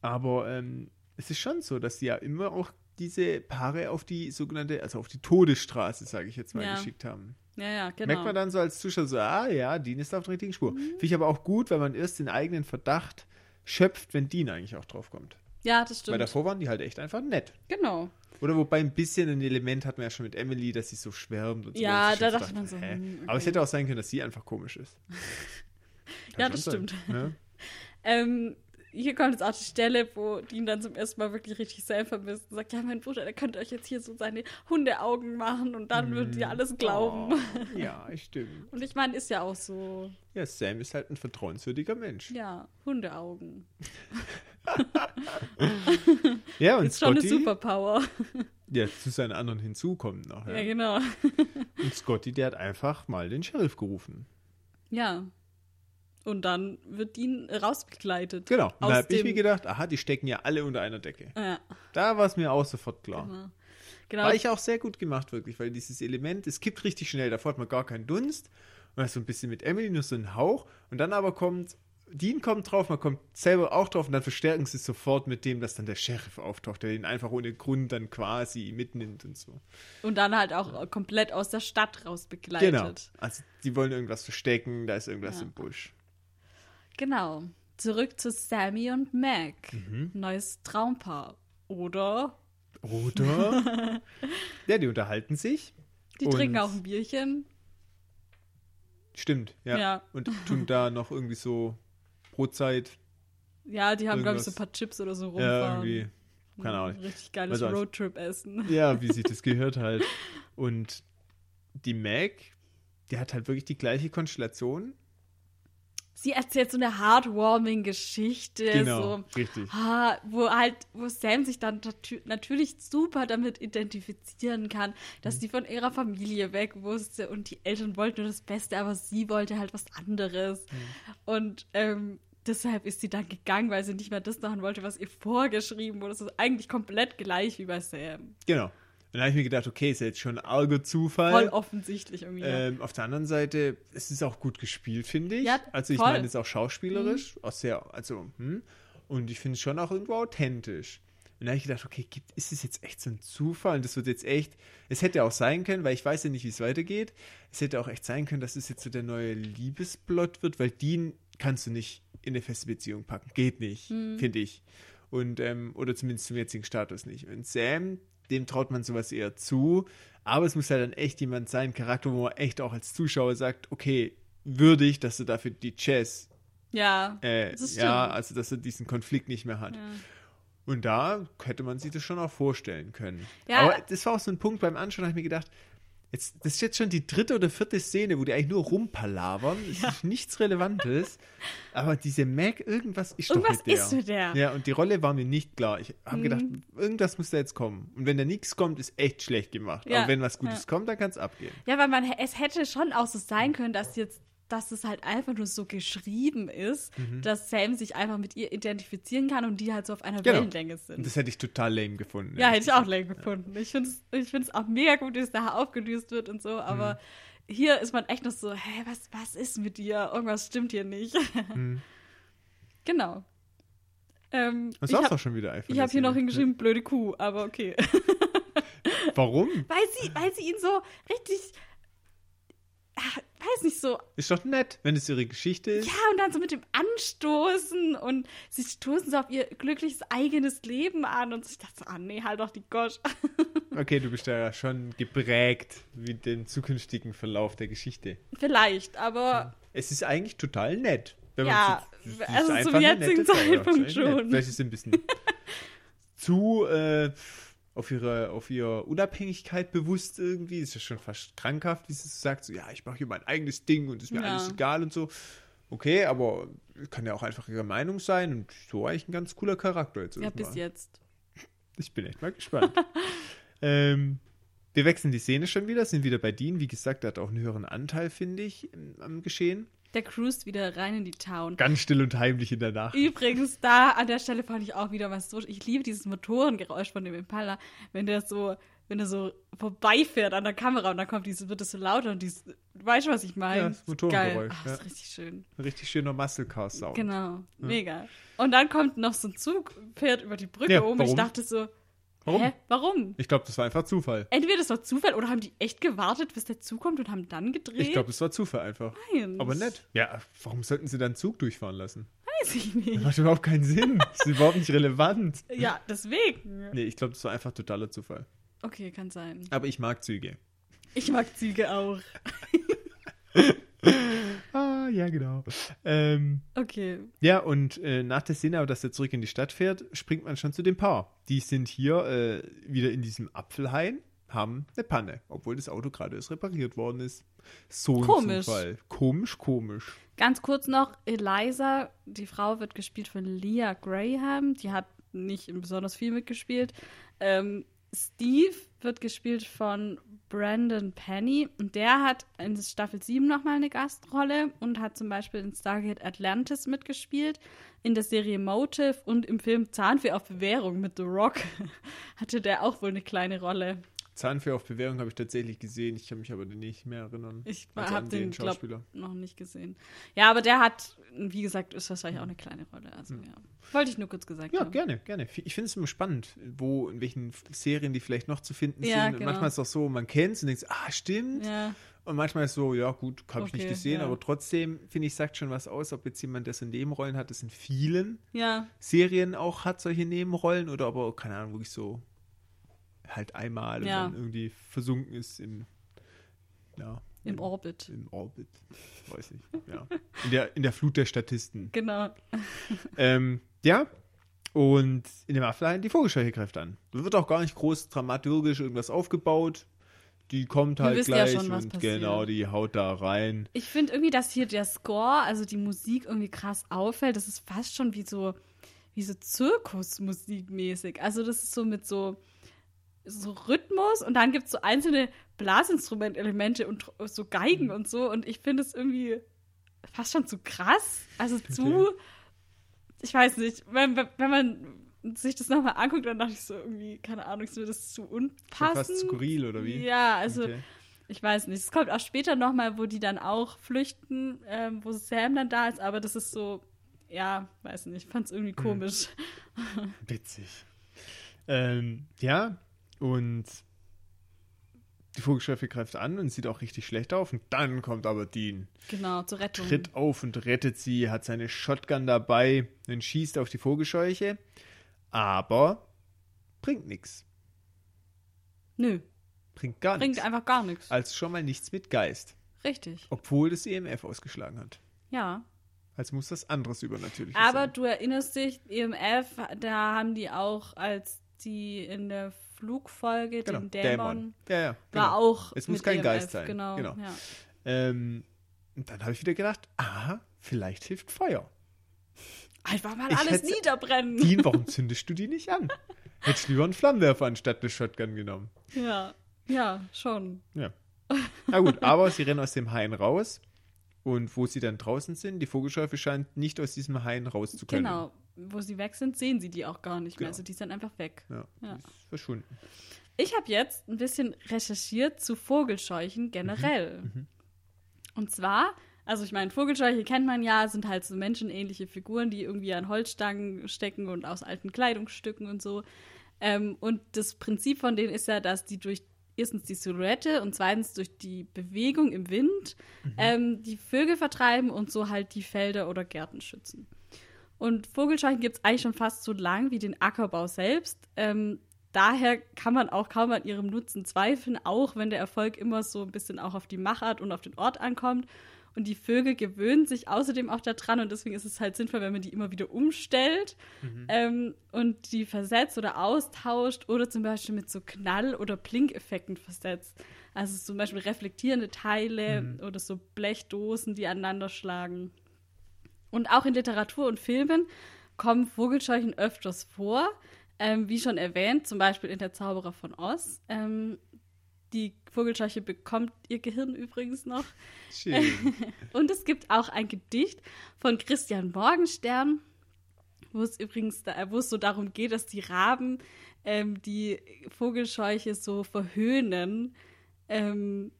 aber ähm, es ist schon so, dass sie ja immer auch diese Paare auf die sogenannte, also auf die Todesstraße, sage ich jetzt mal, Ja. geschickt haben. Ja, ja, genau. Merkt man dann so als Zuschauer so, ah ja, Dean ist auf der richtigen Spur. Mhm. Finde ich aber auch gut, weil man erst den eigenen Verdacht schöpft, wenn Dean eigentlich auch drauf kommt. ja, das Weil stimmt. davor waren die halt echt einfach nett. Genau. Oder wobei ein bisschen ein Element hatten wir ja schon mit Emily, dass sie so schwärmt und so. Ja, Und da dachte man so, hä? hm, Aber es okay. hätte auch sein können, dass sie einfach komisch ist. Ja, das stimmt. Ne? Ähm, hier kommt jetzt auch die Stelle, wo Dean dann zum ersten Mal wirklich richtig Sam vermisst und sagt, ja, mein Bruder, der könnte euch jetzt hier so seine Hundeaugen machen und dann würdet ihr alles glauben. Oh, ja, stimmt. Und ich meine, ist ja auch so, Ja, Sam ist halt ein vertrauenswürdiger Mensch. ja, Hundeaugen. Ja, und Ist schon eine Scotty, Superpower. ja, zu seinen anderen hinzukommen noch. Ja, Ja. genau. Und Scotty, der hat einfach mal den Sheriff gerufen. Ja. Und dann wird Dean rausbegleitet. Genau. Da habe ich mir gedacht, aha, die stecken ja alle unter einer Decke. Ja, Da war es mir auch sofort klar. genau. Genau. War ich auch sehr gut gemacht, wirklich, weil dieses Element, es kippt richtig schnell, davor hat man gar keinen Dunst. Und das so ein bisschen mit Emily nur so einen Hauch. Und dann aber kommt, Dean kommt drauf, man kommt selber auch drauf und dann verstärken sie es sofort mit dem, dass dann der Sheriff auftaucht, der ihn einfach ohne Grund dann quasi mitnimmt und so. Und dann halt auch komplett aus der Stadt raus begleitet. Genau. Also die wollen irgendwas verstecken, da ist irgendwas Ja. im Busch. Genau. Zurück zu Sammy und Meg. Mhm. Neues Traumpaar. Oder Oder? ja, die unterhalten sich. die trinken auch ein Bierchen. Stimmt, ja. Ja. Und tun da noch irgendwie so Brotzeit. Ja, die haben, glaube ich, so ein paar Chips oder so Ja, rumfahren. irgendwie. Keine Ahnung. Richtig geiles. Roadtrip-Essen. Ja, wie sich das gehört halt. Und die Meg, die hat halt wirklich die gleiche Konstellation. Sie erzählt so eine heartwarming Geschichte. Genau, So, richtig. Ah, wo halt, wo Sam sich dann natü- natürlich super damit identifizieren kann, dass Mhm. sie von ihrer Familie weg wusste und die Eltern wollten nur das Beste, aber sie wollte halt was anderes. Mhm. Und ähm, deshalb ist sie dann gegangen, weil sie nicht mehr das machen wollte, was ihr vorgeschrieben wurde. Das ist eigentlich komplett gleich wie bei Sam. Genau. Und dann habe ich mir gedacht, okay, ist ja jetzt schon ein arger Zufall. Voll offensichtlich irgendwie. Ähm, auf der anderen Seite, es ist auch gut gespielt, finde ich. Ja, also ich voll. Mhm. meine, es ist auch schauspielerisch, auch sehr, also, hm. Und ich finde es schon auch irgendwo authentisch. Und da habe ich gedacht, okay, gibt, ist es jetzt echt so ein Zufall? Und das wird jetzt echt, es hätte auch sein können, weil ich weiß ja nicht, wie es weitergeht. Es hätte auch echt sein können, dass es jetzt so der neue Liebesplot wird, weil Dean kannst du nicht in eine feste Beziehung packen. Geht nicht, Mhm. finde ich. Und, ähm, oder zumindest zum jetzigen Status nicht. Und Sam, dem traut man sowas eher zu. Aber es muss halt dann echt jemand sein, Charakter, wo man echt auch als Zuschauer sagt, okay, würdig, dass du dafür die Chess Ja. Äh, ja, also dass er diesen Konflikt nicht mehr hat. Ja. Und da hätte man sich das schon auch vorstellen können. Ja. Aber das war auch so ein Punkt beim Anschauen, da habe ich mir gedacht, jetzt, das ist jetzt schon die dritte oder vierte Szene, wo die eigentlich nur rumpalavern. Es ist nichts Relevantes. Aber diese Meg, irgendwas ist Irgendwas doch mit der. ist mit der. Ja, und die Rolle war mir nicht klar. Ich habe Mhm. gedacht, irgendwas muss da jetzt kommen. Und wenn da nichts kommt, ist echt schlecht gemacht. Ja. Aber wenn was Gutes Ja. kommt, dann kann es abgehen. Ja, weil man, es hätte schon auch so sein können, dass jetzt, dass es halt einfach nur so geschrieben ist, Mhm. dass Sam sich einfach mit ihr identifizieren kann und die halt so auf einer Genau. Wellenlänge Und sind. das hätte ich total lame gefunden. Ja, hätte ich auch lame gefunden. Ich finde es ich find's auch mega gut, dass da aufgelöst wird und so, aber hier ist man echt noch so, hä, was, was ist mit dir? Irgendwas stimmt hier nicht. Mhm. genau. Ähm, Das ich habe auch schon wieder einfach. hab hier noch hingeschrieben, blöde Kuh, aber okay. Warum? weil, sie, weil sie ihn so richtig, ah, weiß nicht, so Ist doch nett, wenn es ihre Geschichte ist. Ja, und dann so mit dem Anstoßen und sie stoßen so auf ihr glückliches eigenes Leben an und ich dachte so, ah nee, halt doch die Gosch. Okay, du bist ja schon geprägt wie den zukünftigen Verlauf der Geschichte. Vielleicht, aber Es ist eigentlich total nett. Wenn Ja, man so, also zum jetzigen. Zeitpunkt nett. schon. Vielleicht ist es ein bisschen zu äh, auf, ihre, auf ihre Unabhängigkeit bewusst irgendwie. Das ist ja schon fast krankhaft, wie sie so sagt. So, ja, ich mache hier mein eigenes Ding und ist mir Ja. alles egal und so. Okay, aber kann ja auch einfach ihre Meinung sein und so eigentlich ein ganz cooler Charakter jetzt. ja, bis jetzt. Ich bin echt mal gespannt. ähm, wir wechseln die Szene schon wieder, sind wieder bei Dean. Wie gesagt, er hat auch einen höheren Anteil, finde ich, am Geschehen. Der cruist wieder rein in die Town. Ganz still und heimlich in der Nacht. Übrigens, da an der Stelle fand ich auch wieder was so. Ich liebe dieses Motorengeräusch von dem Impala, wenn der so, wenn er so vorbeifährt an der Kamera und dann kommt dieses, wird es so lauter und dieses, weißt du, was ich meine? Ja, das Motorengeräusch. Ach, ja. ist richtig schön. Ein richtig schöner Muscle Car Sound. Genau, mega. Und dann kommt noch so ein Zug, fährt über die Brücke Ja, um. warum? Ich dachte so, Warum? hä, warum? Ich glaube, das war einfach Zufall. Entweder das war Zufall oder haben die echt gewartet, bis der Zug kommt und haben dann gedreht? Ich glaube, das war Zufall einfach. Nein. Aber nett. Ja, warum sollten sie dann Zug durchfahren lassen? Weiß ich Das nicht. macht überhaupt keinen Sinn. Das ist überhaupt nicht relevant. Ja, deswegen. Nee, ich glaube, das war einfach totaler Zufall. Okay, kann sein. Aber ich mag Züge. Ich mag Züge auch. Ja, genau. Ähm, Okay. Ja, und äh, nach der Szene, aber dass er zurück in die Stadt fährt, springt man schon zu dem Paar. Die sind hier äh, wieder in diesem Apfelhain, haben eine Panne, obwohl das Auto gerade erst repariert worden ist. So ein Komisch. Zufall. Komisch, komisch. Ganz kurz noch, Eliza, die Frau wird gespielt von Leah Graham. Die hat nicht besonders viel mitgespielt. Ähm, Steve wird gespielt von Brandon Penny. Und der hat in Staffel 7 nochmal eine Gastrolle und hat zum Beispiel in Stargate Atlantis mitgespielt. In der Serie Motive und im Film Zahnfee auf Bewährung mit The Rock hatte der auch wohl eine kleine Rolle. Zahnfee auf Bewährung habe ich tatsächlich gesehen, ich kann mich aber nicht mehr erinnern. Ich Also habe den, glaub, Schauspieler. noch nicht gesehen. Ja, aber der hat, wie gesagt, ist wahrscheinlich auch eine kleine Rolle. Also, ja. Wollte ich nur kurz gesagt Ja, haben. gerne, gerne. Ich finde es immer spannend, wo, in welchen Serien die vielleicht noch zu finden Ja, sind. Und genau. manchmal ist es auch so, man kennt es und denkt, ah, stimmt. Ja, Und manchmal ist so, ja gut, habe ich nicht gesehen, ja. aber trotzdem, finde ich, sagt schon was aus, ob jetzt jemand das in Nebenrollen hat, das in vielen ja, Serien auch hat, solche Nebenrollen, oder aber, keine Ahnung, wirklich so halt einmal Ja. und dann irgendwie versunken ist im, ja, im Orbit. im Orbit. Weiß nicht, ja. In der, in der Flut der Statisten. Genau. Ähm, ja. Und in dem Apfelhain die Vogelscheuche greift an. Da wird auch gar nicht groß dramaturgisch irgendwas aufgebaut. Die kommt halt wissen ja gleich schon, und genau, die haut da rein. Ich finde irgendwie, dass hier der Score, also die Musik irgendwie krass auffällt. Das ist fast schon wie so, wie so Zirkusmusik mäßig. Also das ist so mit so, so Rhythmus und dann gibt es so einzelne Blasinstrumentelemente und so Geigen und so. Und ich finde es irgendwie fast schon zu krass. Also zu, ich weiß nicht, wenn, wenn man sich das nochmal anguckt, dann dachte ich so irgendwie, keine Ahnung, ist mir das zu unpassend. fast skurril, oder wie? Ja, also Okay. ich weiß nicht. Es kommt auch später nochmal, wo die dann auch flüchten, ähm, wo Sam dann da ist, aber das ist so, ja, weiß nicht, ich fand es irgendwie komisch. Witzig. Ähm, ja, und die Vogelscheuche greift an und sieht auch richtig schlecht auf. Und dann kommt aber Dean, Genau, zur Rettung. tritt auf und rettet sie, hat seine Shotgun dabei und schießt auf die Vogelscheuche. Aber bringt nichts. Nö, Bringt gar bringt nichts. einfach gar nichts. Also schon mal nichts mit Geist. Richtig. Obwohl das EMF ausgeschlagen hat. Ja. Also muss das anderes übernatürlich Aber sein. du erinnerst dich, EMF, da haben die auch, als die in der Flugfolge Genau, den Dämon, Dämon. Ja, ja. war genau. auch. Es muss kein EMF, Geist sein. Genau. Genau. Ja. Ähm, und dann habe ich wieder gedacht, ah, vielleicht hilft Feuer. Einfach mal Ich alles niederbrennen. Dean, warum zündest du die nicht an? Hättest du lieber einen Flammenwerfer anstatt eine Shotgun genommen. Ja, ja, schon. Ja. Na gut, aber sie rennen aus dem Hain raus. Und wo sie dann draußen sind, die Vogelscheuche scheint nicht aus diesem Hain raus zu können. Genau. Wo sie weg sind, sehen sie die auch gar nicht mehr. Genau. Also die sind einfach weg. Ja, Ja. ist verschwunden. Ich habe jetzt ein bisschen recherchiert zu Vogelscheuchen generell. Mhm. Und zwar, also ich meine, Vogelscheuche kennt man ja, sind halt so menschenähnliche Figuren, die irgendwie an Holzstangen stecken und aus alten Kleidungsstücken und so. Ähm, und das Prinzip von denen ist ja, dass die durch erstens die Silhouette und zweitens durch die Bewegung im Wind ähm, die Vögel vertreiben und so halt die Felder oder Gärten schützen. Und Vogelscheuchen gibt es eigentlich schon fast so lang wie den Ackerbau selbst. Ähm, daher kann man auch kaum an ihrem Nutzen zweifeln, auch wenn der Erfolg immer so ein bisschen auch auf die Machart und auf den Ort ankommt. Und die Vögel gewöhnen sich außerdem auch daran und deswegen ist es halt sinnvoll, wenn man die immer wieder umstellt ähm, und die versetzt oder austauscht oder zum Beispiel mit so Knall- oder Blinkeffekten versetzt. Also zum Beispiel reflektierende Teile oder so Blechdosen, die aneinander schlagen. Und auch in Literatur und Filmen kommen Vogelscheuchen öfters vor. Ähm, wie schon erwähnt, zum Beispiel in Der Zauberer von Oz. Ähm, die Vogelscheuche bekommt ihr Gehirn übrigens noch. Schön. Und es gibt auch ein Gedicht von Christian Morgenstern, wo es übrigens da, wo es so darum geht, dass die Raben ähm, die Vogelscheuche so verhöhnen. Ähm,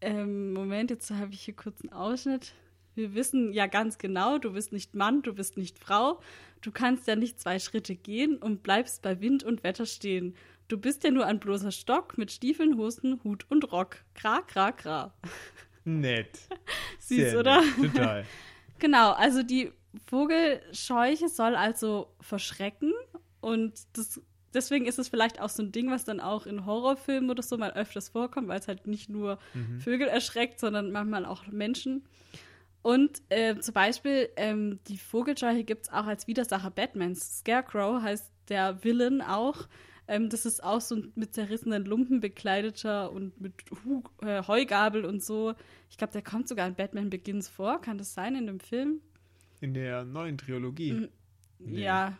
ähm, Moment, jetzt habe ich hier kurz einen Ausschnitt. Wir wissen ja ganz genau, du bist nicht Mann, du bist nicht Frau. Du kannst ja nicht zwei Schritte gehen und bleibst bei Wind und Wetter stehen. Du bist ja nur ein bloßer Stock mit Stiefeln, Hosen, Hut und Rock. Gra, gra, gra. Nett. Süß, Sehr oder? Nett. Total. Genau, also die Vogelscheuche soll also verschrecken und das, deswegen ist es vielleicht auch so ein Ding, was dann auch in Horrorfilmen oder so mal öfters vorkommt, weil es halt nicht nur Vögel erschreckt, sondern manchmal auch Menschen. Und äh, zum Beispiel ähm, die Vogelscheuche gibt es auch als Widersacher Batmans. Scarecrow heißt der Villain auch. Ähm, das ist auch so ein mit zerrissenen Lumpen bekleideter und mit Hu äh, Heugabel und so. Ich glaube, der kommt sogar in Batman Begins vor. Kann das sein in dem Film? In der neuen Trilogie. Nee. Ja.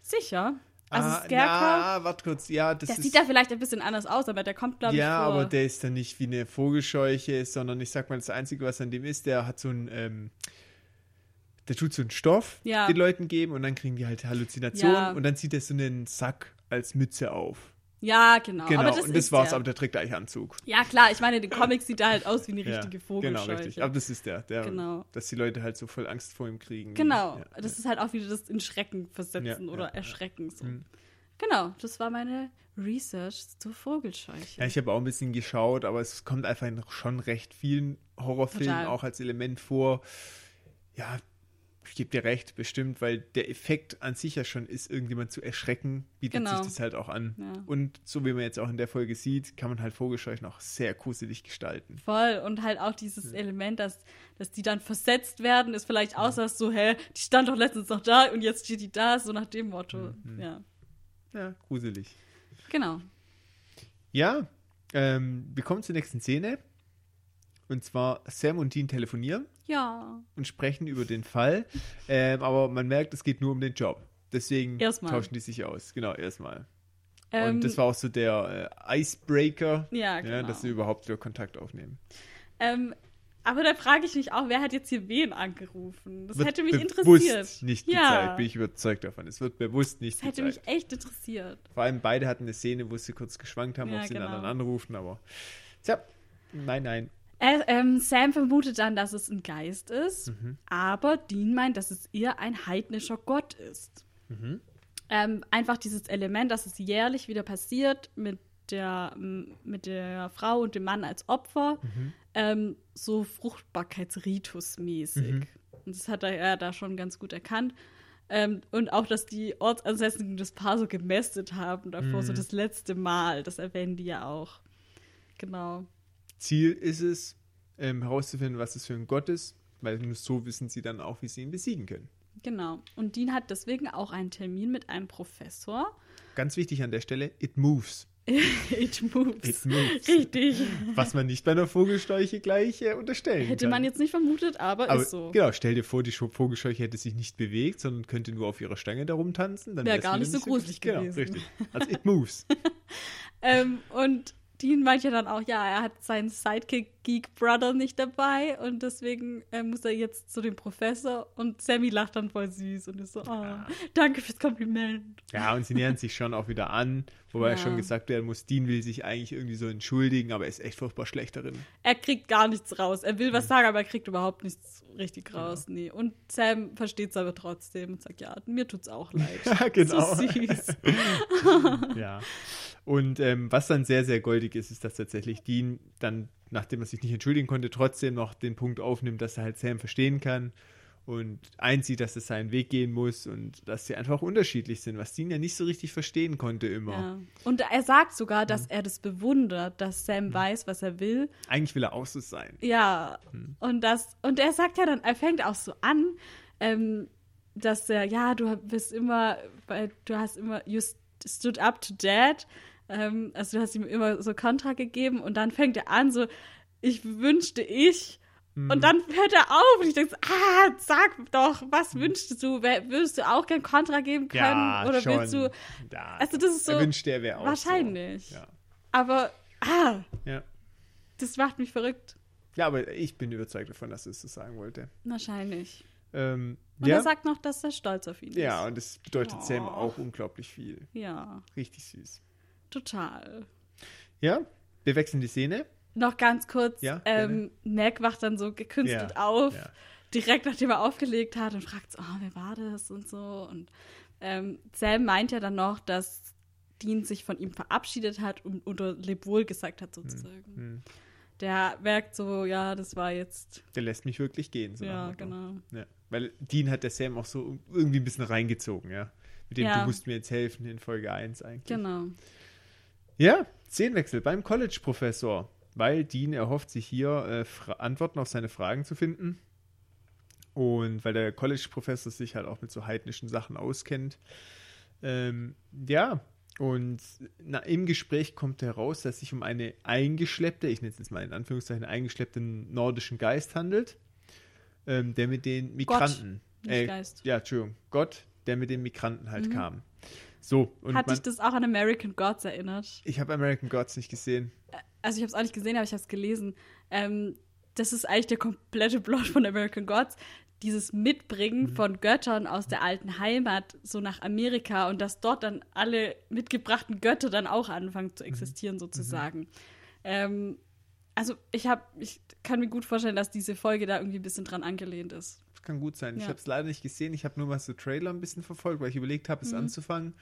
Sicher. Also ah, Scarecrow, na, warte kurz. Ja, das der ist. sieht da vielleicht ein bisschen anders aus, aber der kommt, glaube ja, ich, vor. aber der ist dann nicht wie eine Vogelscheuche, sondern ich sag mal, das Einzige, was an dem ist, der hat so ein, ähm, der tut so einen Stoff Ja. den Leuten geben und dann kriegen die halt Halluzinationen Ja. und dann zieht er so einen Sack als Mütze auf. Ja, genau. Genau, aber das und das war's, der. aber der trägt eigentlich Anzug. Ja, klar, ich meine, in den Comics sieht er halt aus wie eine Ja, richtige Vogelscheuche. Genau, richtig. Aber das ist der, der Genau. dass die Leute halt so voll Angst vor ihm kriegen. Genau, Ja, das ist halt auch wieder das in Schrecken versetzen Ja, oder ja, ja. erschrecken. So. Mhm. Genau, das war meine Research zur Vogelscheuche. Ja, ich habe auch ein bisschen geschaut, aber es kommt einfach in schon recht vielen Horrorfilmen Total. auch als Element vor. Ja, ich gebe dir recht, bestimmt, weil der Effekt an sich ja schon ist, irgendjemand zu erschrecken, bietet Genau. sich das halt auch an. Ja. Und so wie man jetzt auch in der Folge sieht, kann man halt Vogelscheuchen auch sehr gruselig gestalten. Voll. Und halt auch dieses Element, dass, dass die dann versetzt werden, ist vielleicht auch so, hä, die stand doch letztens noch da und jetzt steht die da, so nach dem Motto. Mhm. Ja, Ja, gruselig. genau. Ja, ähm, wir kommen zur nächsten Szene. Und zwar Sam und Dean telefonieren. Ja. und sprechen über den Fall. Ähm, aber man merkt, es geht nur um den Job. Deswegen Erstmal. tauschen die sich aus. Genau, erstmal. Ähm, und das war auch so der äh, Icebreaker, Ja, genau. dass sie überhaupt wieder Kontakt aufnehmen. Ähm, aber da frage ich mich auch, wer hat jetzt hier wen angerufen? Das Wird hätte mich bewusst interessiert. nicht ja, gezeigt, bin ich überzeugt davon. Es wird bewusst nicht das hätte gezeigt. mich echt interessiert. Vor allem beide hatten eine Szene, wo sie kurz geschwankt haben, Ja, ob sie den genau. anderen anrufen, aber tja, nein, nein. Äh, ähm, Sam vermutet dann, dass es ein Geist ist, Mhm. aber Dean meint, dass es eher ein heidnischer Gott ist. Mhm. Ähm, einfach dieses Element, dass es jährlich wieder passiert mit der, mit der Frau und dem Mann als Opfer, Mhm. ähm, so Fruchtbarkeitsritus-mäßig. Mhm. Und das hat er ja da schon ganz gut erkannt. Ähm, und auch, dass die Ortsansässigen das Paar so gemästet haben davor, Mhm. so das letzte Mal. Das erwähnen die ja auch. Genau. Ziel ist es, ähm, herauszufinden, was es für ein Gott ist, weil nur so wissen sie dann auch, wie sie ihn besiegen können. Genau. Und Dean hat deswegen auch einen Termin mit einem Professor. Ganz wichtig an der Stelle, it moves. It moves. It moves. Richtig. Was man nicht bei einer Vogelscheuche gleich äh, unterstellen Hätte kann. man jetzt nicht vermutet, aber, Aber ist so. genau, stell dir vor, die Vogelscheuche hätte sich nicht bewegt, sondern könnte nur auf ihrer Stange da rumtanzen. Dann Wär wär's gar nicht so gruselig genau, gewesen. richtig. Also it moves. Ähm, und Dean meint ja dann auch, ja, er hat seinen Sidekick Geek Brother nicht dabei und deswegen äh, muss er jetzt zu dem Professor und Sammy lacht dann voll süß und ist so, oh, danke fürs Kompliment. Ja, und sie nähern sich schon auch wieder an, wobei Ja. schon gesagt werden muss, Dean will sich eigentlich irgendwie so entschuldigen, aber er ist echt furchtbar schlecht darin. Er kriegt gar nichts raus. Er will was sagen, aber er kriegt überhaupt nichts richtig Genau. raus. Nee. Und Sam versteht es aber trotzdem und sagt, ja, mir tut's auch leid. Ja, genau. So süß. Ja. Und ähm, was dann sehr, sehr goldig ist, ist, dass tatsächlich Dean dann, nachdem er sich nicht entschuldigen konnte, trotzdem noch den Punkt aufnimmt, dass er halt Sam verstehen kann und einsieht, dass es seinen Weg gehen muss und dass sie einfach unterschiedlich sind, was Dean ja nicht so richtig verstehen konnte immer. Ja. Und er sagt sogar, Hm. dass er das bewundert, dass Sam weiß, was er will. Eigentlich will er auch so sein. Ja, Hm. und das, und er sagt ja dann, er fängt auch so an, ähm, dass er, ja, du bist immer, du hast immer, you stood up to dad. Ähm, also du hast ihm immer so Kontra gegeben und dann fängt er an, so, ich wünschte ich. Hm. Und dann hört er auf und ich denke, ah, sag doch, was wünschst du? Würdest du auch gern Kontra geben können? Ja, Oder schon. willst du, Ja, also das ist so, wünscht, er wäre auch wahrscheinlich. So. Ja. aber, ah, Ja. das macht mich verrückt. ja, aber ich bin überzeugt davon, dass es so sagen wollte. Wahrscheinlich. Ähm, Und ja, er sagt noch, dass er stolz auf ihn ist. ja, und das bedeutet Oh. Sam auch unglaublich viel. Ja, Richtig süß. Total. Ja, wir wechseln die Szene. Noch ganz kurz, Ja, ähm, Mac wacht dann so gekünstelt Ja, auf, ja. direkt nachdem er aufgelegt hat und fragt so, oh, wer war das und so. Und ähm, Sam meint ja dann noch, dass Dean sich von ihm verabschiedet hat und unter Lebwohl gesagt hat, sozusagen. Hm. Der merkt so, ja, das war jetzt, Der lässt mich wirklich gehen. So ja, genau. Ja. Weil Dean hat der Sam auch so irgendwie ein bisschen reingezogen, ja. Mit dem, du musst mir jetzt helfen in Folge 1 eigentlich. Genau. Ja, Szenenwechsel beim College-Professor. Weil Dean erhofft sich hier äh, Antworten auf seine Fragen zu finden. Und weil der College-Professor sich halt auch mit so heidnischen Sachen auskennt. Ähm, ja, und na, im Gespräch kommt heraus, dass es sich um eine eingeschleppte, ich nenne es jetzt mal in Anführungszeichen, eingeschleppten nordischen Geist handelt, ähm, der mit den Migranten. nicht Geist. Ja, Entschuldigung, Gott, der mit den Migranten halt kam. So, und Hat man, dich das auch an American Gods erinnert? ich habe American Gods nicht gesehen. also ich habe es auch nicht gesehen, aber ich habe es gelesen. Ähm, das ist eigentlich der komplette Plot von American Gods. Dieses Mitbringen Mhm. von Göttern aus der alten Heimat so nach Amerika und dass dort dann alle mitgebrachten Götter dann auch anfangen Mhm. zu existieren, sozusagen. Ähm, also ich habe, ich kann mir gut vorstellen, dass diese Folge da irgendwie ein bisschen dran angelehnt ist. Kann gut sein. Ich Ja. habe es leider nicht gesehen. Ich habe nur mal so Trailer ein bisschen verfolgt, weil ich überlegt habe, es Mhm. anzufangen.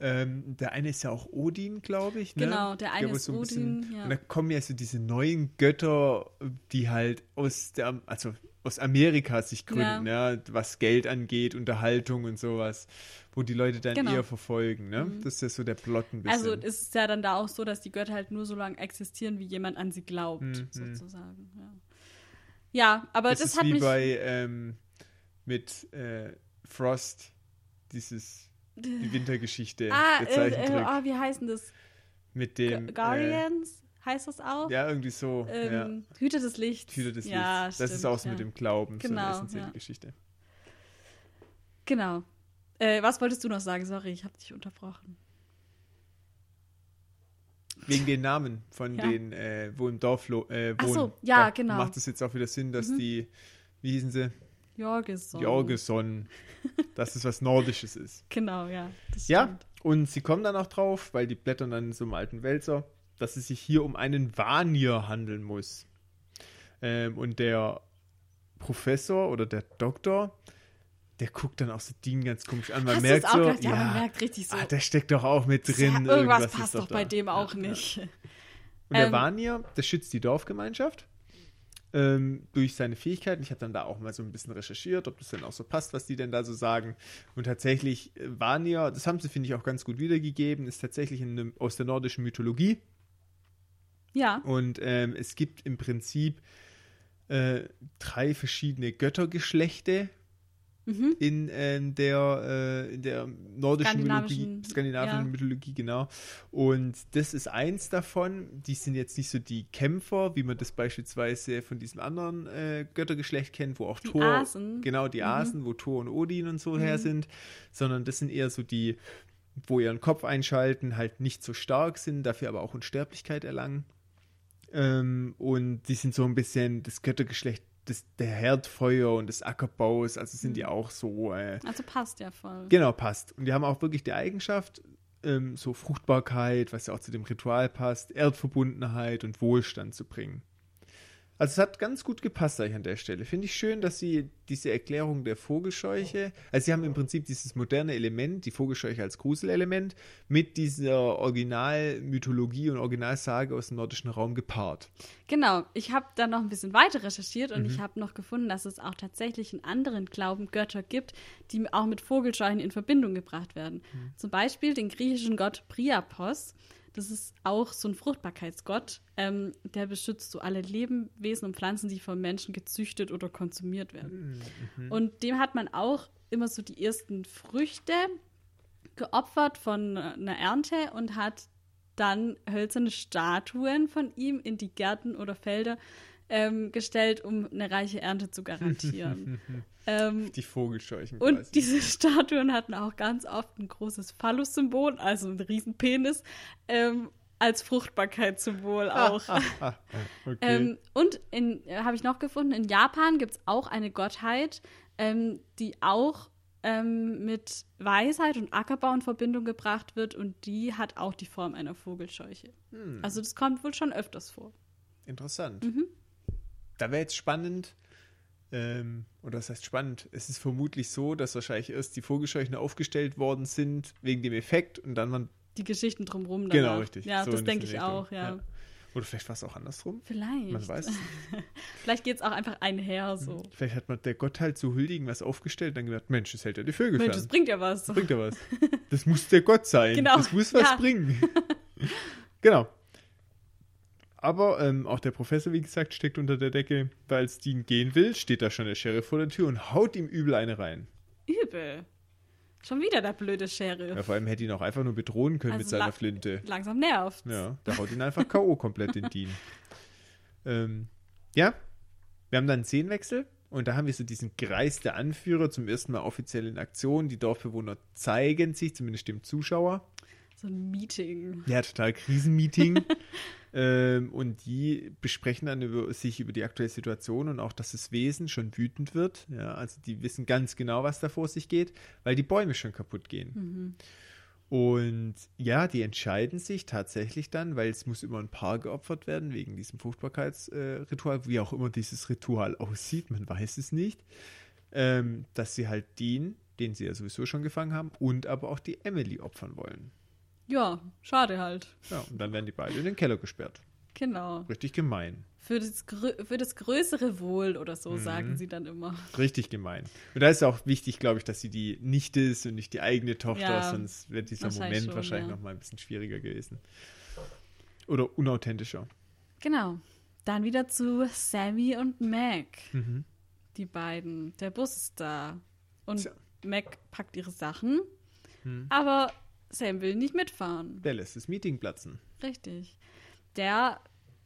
Ähm, der eine ist ja auch Odin, glaube ich. Ne? Genau, der eine wo ist so ein Odin, ja. Und da kommen ja so diese neuen Götter, die halt aus der, also aus Amerika sich gründen, ja. was Geld angeht, Unterhaltung und sowas, wo die Leute dann Genau. eher verfolgen. Ne? Das ist ja so der Plot ein bisschen. Also ist es ja dann da auch so, dass die Götter halt nur so lange existieren, wie jemand an sie glaubt, Mhm. sozusagen. Ja. Ja, aber das, das, ist hat wie mich. bei ähm, mit äh, Frost, dieses die Wintergeschichte, ah, der äh, äh, Zeichentrick. oh, wie heißen das? mit dem. Guardians heißt das auch? Äh, ja, irgendwie so. ja. ähm, Hüter des Lichts. Hüter des ja, Lichts. Das ist stimmt, auch so ja. mit dem Glauben, so Genau, eine essentielle ja. Geschichte. Genau. Äh, was wolltest du noch sagen? Sorry, ich habe dich unterbrochen. Wegen den Namen von Ja. den, äh, wo im Dorf lo- äh, Ach wohnen. so, ja, Da genau. Mhm. Macht es jetzt auch wieder Sinn, dass die, wie hießen sie? Jorgeson. Jorgeson, dass es was Nordisches ist. Genau, ja. Ja, und sie kommen dann auch drauf, weil die blättern dann in so einem alten Wälzer, dass es sich hier um einen Vanier handeln muss. Ähm, und der Professor oder der Doktor, der guckt dann auch so Dean ganz komisch an. Man Hast merkt auch so, gedacht? Ja, man merkt richtig so. ah, der steckt doch auch mit ja, drin. irgendwas ist passt doch bei da. dem auch Ja, nicht. Ja. Und der Ähm, Vanier, der schützt die Dorfgemeinschaft ähm, durch seine Fähigkeiten. Ich habe dann da auch mal so ein bisschen recherchiert, ob das denn auch so passt, was die denn da so sagen. Und tatsächlich, äh, Vanier, das haben sie, finde ich, auch ganz gut wiedergegeben, ist tatsächlich in einem, aus der nordischen Mythologie. Ja. Und ähm, es gibt im Prinzip äh, drei verschiedene Göttergeschlechte in, ähm, der, äh, in der nordischen Mythologie, Skandinavischen, ja. Mythologie, genau. Und das ist eins davon. Die sind jetzt nicht so die Kämpfer, wie man das beispielsweise von diesem anderen äh, Göttergeschlecht kennt, wo auch Die Thor, Asen. genau, die Asen, wo Thor und Odin und so her sind, sondern das sind eher so die, wo ihren Kopf einschalten, halt nicht so stark sind, dafür aber auch Unsterblichkeit erlangen. Ähm, und die sind so ein bisschen das Göttergeschlecht des, der Herdfeuer und des Ackerbaus, also sind die auch so, äh, Also passt ja voll. genau, passt. Und die haben auch wirklich die Eigenschaft, ähm, so Fruchtbarkeit, was ja auch zu dem Ritual passt, Erdverbundenheit und Wohlstand zu bringen. Also es hat ganz gut gepasst eigentlich an der Stelle. Finde ich schön, dass sie diese Erklärung der Vogelscheuche, also sie haben im Prinzip dieses moderne Element, die Vogelscheuche als Gruselelement, mit dieser Originalmythologie und Originalsage aus dem nordischen Raum gepaart. Genau, ich habe dann noch ein bisschen weiter recherchiert und Mhm. ich habe noch gefunden, dass es auch tatsächlich in anderen Glauben Götter gibt, die auch mit Vogelscheuchen in Verbindung gebracht werden. Mhm. Zum Beispiel den griechischen Gott Priapos. Das ist auch so ein Fruchtbarkeitsgott. Ähm, der beschützt so alle Lebewesen und Pflanzen, die von Menschen gezüchtet oder konsumiert werden. Mhm. Und dem hat man auch immer so die ersten Früchte geopfert von äh, einer Ernte und hat dann hölzerne Statuen von ihm in die Gärten oder Felder ähm, gestellt, um eine reiche Ernte zu garantieren. ähm, Die Vogelscheuchen und quasi. diese Statuen hatten auch ganz oft ein großes Phallus-Symbol, also ein Riesenpenis, ähm, als Fruchtbarkeitssymbol auch. Ah, okay. Ähm, und äh, habe ich noch gefunden, in Japan gibt es auch eine Gottheit, ähm, die auch ähm, mit Weisheit und Ackerbau in Verbindung gebracht wird und die hat auch die Form einer Vogelscheuche. Hm. Also das kommt wohl schon öfters vor. Interessant. Mhm. Da wäre jetzt spannend, ähm, oder das heißt spannend, es ist vermutlich so, dass wahrscheinlich erst die Vogelscheuchen aufgestellt worden sind wegen dem Effekt und dann man. Die Geschichten drumherum. Genau, danach. richtig. Ja, So das denke ich Richtung. auch, ja. Oder vielleicht war es auch andersrum. Vielleicht. Man weiß es. nicht. Vielleicht geht es auch einfach einher so. Vielleicht hat man der Gott halt zu huldigen was aufgestellt und dann gedacht, Mensch, das hält ja die Vögel Mensch, das fern. bringt ja was. Das bringt ja was. Das muss der Gott sein. Genau, Das muss was ja. bringen. genau. Aber ähm, auch der Professor, wie gesagt, steckt unter der Decke, weil Dean gehen will, steht da schon der Sheriff vor der Tür und haut ihm übel eine rein. Übel. Schon wieder der blöde Sheriff. Ja, vor allem hätte ihn auch einfach nur bedrohen können mit Also seiner la- Flinte. Langsam nervt. Ja, da haut ihn einfach K.O. komplett den Dean. Ähm, ja, wir haben dann einen Szenenwechsel und da haben wir so diesen Kreis der Anführer zum ersten Mal offiziell in Aktion. Die Dorfbewohner zeigen sich, zumindest dem Zuschauer. So ein Meeting. Ja, total Krisenmeeting. ähm, und die besprechen dann über, sich über die aktuelle Situation und auch, dass das Wesen schon wütend wird. Ja, also die wissen ganz genau, was da vor sich geht, weil die Bäume schon kaputt gehen. Und ja, die entscheiden sich tatsächlich dann, weil es muss immer ein Paar geopfert werden, wegen diesem Fruchtbarkeitsritual, wie auch immer dieses Ritual aussieht, man weiß es nicht, ähm, dass sie halt den, den sie ja sowieso schon gefangen haben, und aber auch die Emily opfern wollen. Ja, schade halt. Ja, und dann werden die beide in den Keller gesperrt. Genau. Richtig gemein. Für das, für das größere Wohl oder so, Mhm. sagen sie dann immer. Richtig gemein. Und da ist auch wichtig, glaube ich, dass sie die Nichte ist und nicht die eigene Tochter, Ja, sonst wäre dieser wahrscheinlich Moment schon, wahrscheinlich ja. noch mal ein bisschen schwieriger gewesen. Oder unauthentischer. Genau. Dann wieder zu Sammy und Mac. Mhm. Die beiden. Der Bus ist da. Und Tja. Mac packt ihre Sachen. Hm. Aber Sam will nicht mitfahren. Der lässt das Meeting platzen, Richtig. Der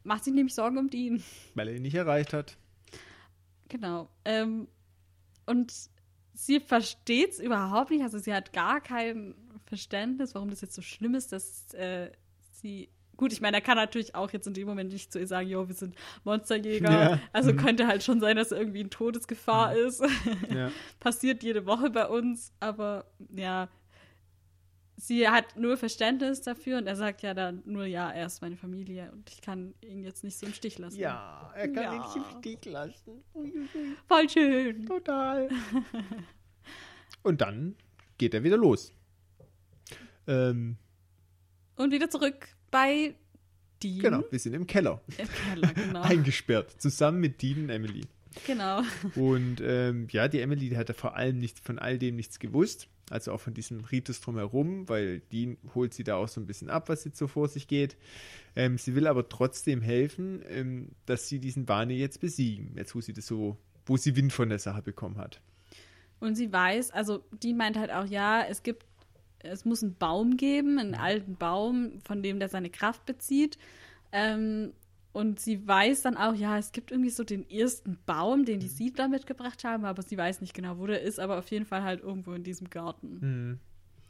macht sich nämlich Sorgen um Dean. weil er ihn nicht erreicht hat. Genau. Ähm, und sie versteht es überhaupt nicht. Also sie hat gar kein Verständnis, warum das jetzt so schlimm ist, dass äh, sie. Gut, ich meine, er kann natürlich auch jetzt in dem Moment nicht zu ihr sagen, jo, wir sind Monsterjäger. Ja. Also Mhm. könnte halt schon sein, dass er irgendwie in Todesgefahr ist. Ja. Passiert jede Woche bei uns, aber ja, sie hat nur Verständnis dafür und er sagt ja dann nur, ja, er ist meine Familie und ich kann ihn jetzt nicht so im Stich lassen. ja, er kann Ja. ihn nicht im Stich lassen. Uiuiui, Voll schön. total. Und dann geht er wieder los. Ähm, Und wieder zurück bei Dean. genau, wir sind im Keller. Im Keller, genau. Eingesperrt, zusammen mit Dean und Emily. genau. Und ähm, ja, die Emily, die hat ja vor allem nicht, von all dem nichts gewusst. Also auch von diesem Ritus drumherum, weil die holt sie da auch so ein bisschen ab, was jetzt so vor sich geht. Ähm, sie will aber trotzdem helfen, ähm, dass sie diesen Barney jetzt besiegen, jetzt wo sie das so, wo sie Wind von der Sache bekommen hat. Und sie weiß, also die meint halt auch, ja, es gibt, es muss einen Baum geben, einen alten Baum, von dem der seine Kraft bezieht. Ähm, und sie weiß dann auch, ja, es gibt irgendwie so den ersten Baum, den die Siedler mitgebracht haben, aber sie weiß nicht genau, wo der ist, aber auf jeden Fall halt irgendwo in diesem Garten. Mhm.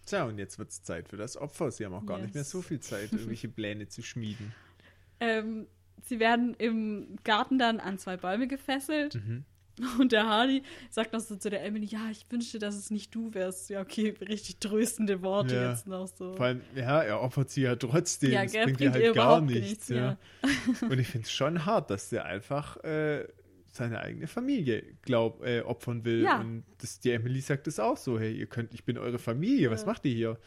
Tja, und jetzt wird es Zeit für das Opfer. Sie haben auch gar Yes. nicht mehr so viel Zeit, irgendwelche Pläne zu schmieden. Ähm, sie werden im Garten dann an zwei Bäume gefesselt. Mhm. Und der Hardy sagt noch so zu der Emily, ja, ich wünschte, dass es nicht du wärst. Ja, okay, richtig tröstende Worte Ja. jetzt noch so. Vor allem, ja, er opfert sie ja trotzdem. Ja, das gell, bringt ihr bringt halt ihr gar nichts. nichts, ja. Und ich finde es schon hart, dass der einfach äh, seine eigene Familie glaub, äh, opfern will. Ja. Und das, die Emily sagt das auch so: hey, ihr könnt, ich bin eure Familie, was macht ihr hier?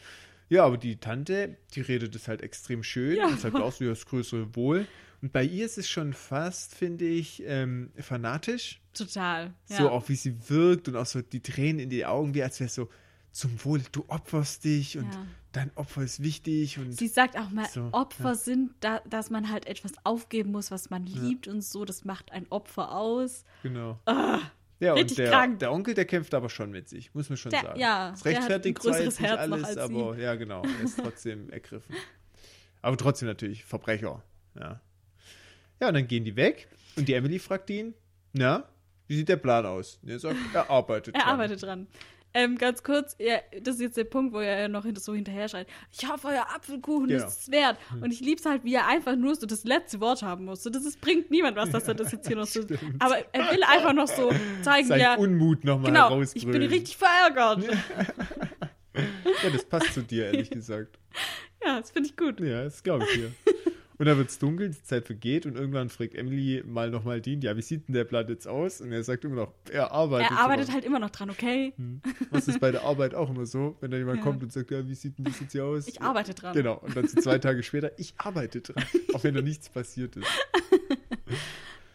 Ja, aber die Tante, die redet das halt extrem schön Ja. und sagt auch so, ja, das größere Wohl. Und bei ihr ist es schon fast, finde ich, ähm, fanatisch. Total. Ja. So auch wie sie wirkt und auch so die Tränen in die Augen, wie als wäre so zum Wohl, du opferst dich und Ja. dein Opfer ist wichtig und Sie sagt auch mal, So, Opfer ja. sind, da, dass man halt etwas aufgeben muss, was man liebt und so. Das macht ein Opfer aus. genau. Ah, Ja, und der, krank. der Onkel, der kämpft aber schon mit sich, muss man schon Der- sagen. ja, es rechtfertigt zwar jetzt nicht Herz alles, aber ja, genau, er ist trotzdem ergriffen. Aber trotzdem natürlich Verbrecher, ja. Ja, und dann gehen die weg und die Emily fragt ihn, na, wie sieht der Plan aus? Und er sagt, er arbeitet er dran. arbeitet dran. Ähm, ganz kurz, er, das ist jetzt der Punkt, wo er noch so hinterher schreit, ich hoffe, euer Apfelkuchen Genau. ist es wert. Und ich lieb's halt, wie er einfach nur so das letzte Wort haben muss. So, das ist, bringt niemand was, dass er das jetzt hier noch so... Aber er will einfach noch so zeigen, Sein ja, Unmut nochmal genau, ich bin richtig verärgert. Ja, Ja, das passt zu dir, ehrlich gesagt. das finde ich gut. Ja, das glaube ich dir. Und dann wird es dunkel, die Zeit vergeht und irgendwann fragt Emily mal nochmal Dean, ja, wie sieht denn der Blatt jetzt aus? Und er sagt immer noch, er arbeitet Er arbeitet dran. halt immer noch dran, okay? Was ist bei der Arbeit auch immer so, wenn da jemand Ja. kommt und sagt, ja, wie sieht denn das jetzt hier aus? Ich arbeite dran. Genau, und dann so zwei Tage später, ich arbeite dran, auch wenn da nichts passiert ist.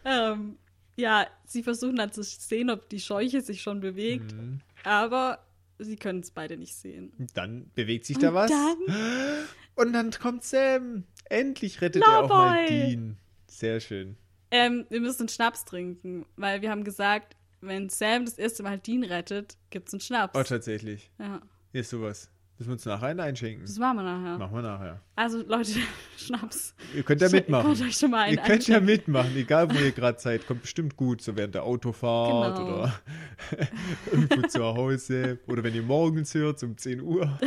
Ähm, ja, sie versuchen dann zu sehen, ob die Scheuche sich schon bewegt, Mhm. aber sie können es beide nicht sehen. Und dann bewegt sich da Und was. dann- Und dann kommt Sam. Endlich rettet er auch mal. Dean. Sehr schön. Ähm, wir müssen Schnaps trinken, weil wir haben gesagt, wenn Sam das erste Mal Dean rettet, gibt's einen Schnaps. Oh, tatsächlich. ja, Hier ist sowas. Müssen wir uns nachher einen einschenken. das machen wir nachher. Machen wir nachher. Also Leute, Schnaps. Ihr könnt ja mitmachen. Könnt mal einen Ihr könnt ja mitmachen, egal wo ihr gerade seid. Kommt bestimmt gut, so während der Autofahrt Genau. oder irgendwo zu Hause. Oder wenn ihr morgens hört, um 10 Uhr.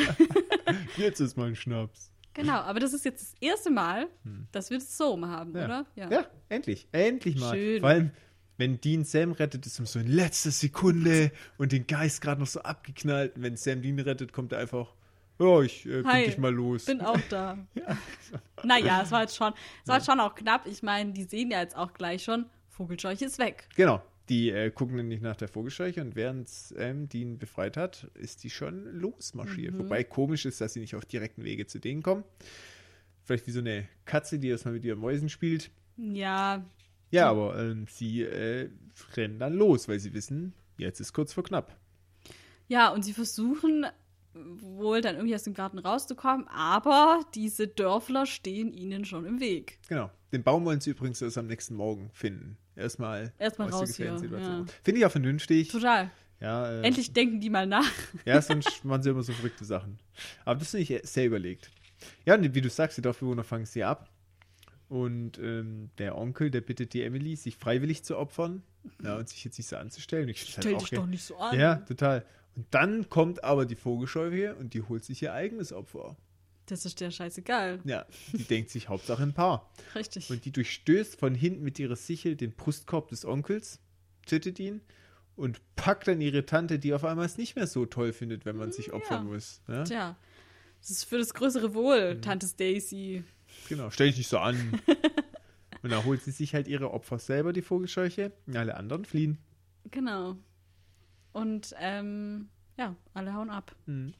Jetzt ist mal ein Schnaps. Genau, aber das ist jetzt das erste Mal, dass wir das so haben, Hm. Ja. oder? Ja, endlich. Endlich mal. Schön. Vor allem, wenn Dean Sam rettet, ist es so in letzter Sekunde und den Geist gerade noch so abgeknallt. Und wenn Sam Dean rettet, kommt er einfach, ja, ich äh, bin Hi, dich mal los. Bin auch da. Naja, es war jetzt schon, es war jetzt schon auch knapp. Ich meine, die sehen ja jetzt auch gleich schon, Vogelscheuche ist weg. Genau. Die äh, gucken nämlich nach der Vogelscheuche und während ähm, Dean befreit hat, ist die schon losmarschiert. Mhm. Wobei komisch ist, dass sie nicht auf direkten Wege zu denen kommen. Vielleicht wie so eine Katze, die erstmal mit ihren Mäusen spielt. Ja, Ja, aber ähm, sie äh, rennen dann los, weil sie wissen, jetzt ist kurz vor knapp. ja, und sie versuchen wohl dann irgendwie aus dem Garten rauszukommen, aber diese Dörfler stehen ihnen schon im Weg. Genau. Den Baum wollen sie übrigens erst am nächsten Morgen finden. Erstmal, Erstmal raus hier, ja. Finde ich auch vernünftig. Total. Ja, äh, Endlich denken die mal nach. Ja, sonst machen sie immer so verrückte Sachen. Aber das finde ich sehr überlegt. Ja, und wie du sagst, die Dorfbewohner fangen sie ab. Und ähm, der Onkel, der bittet die Emily, sich freiwillig zu opfern. Ja, und sich jetzt nicht so anzustellen. Ich find's Stell halt dich doch nicht so an. Ja, total. Und dann kommt aber die Vogelscheuche und die holt sich ihr eigenes Opfer. Das ist der scheißegal. Ja, die denkt sich Hauptsache ein Paar. Richtig. Und die durchstößt von hinten mit ihrer Sichel den Brustkorb des Onkels, tötet ihn und packt dann ihre Tante, die auf einmal es nicht mehr so toll findet, wenn man sich opfern Ja. muss. Ja? Tja, das ist für das größere Mhm. Wohl, Tante Stacy. Genau, stell dich nicht so an. und dann holt sie sich halt ihre Opfer selber, die Vogelscheuche, und alle anderen fliehen. Genau. Und ähm, ja, alle hauen ab. Mhm.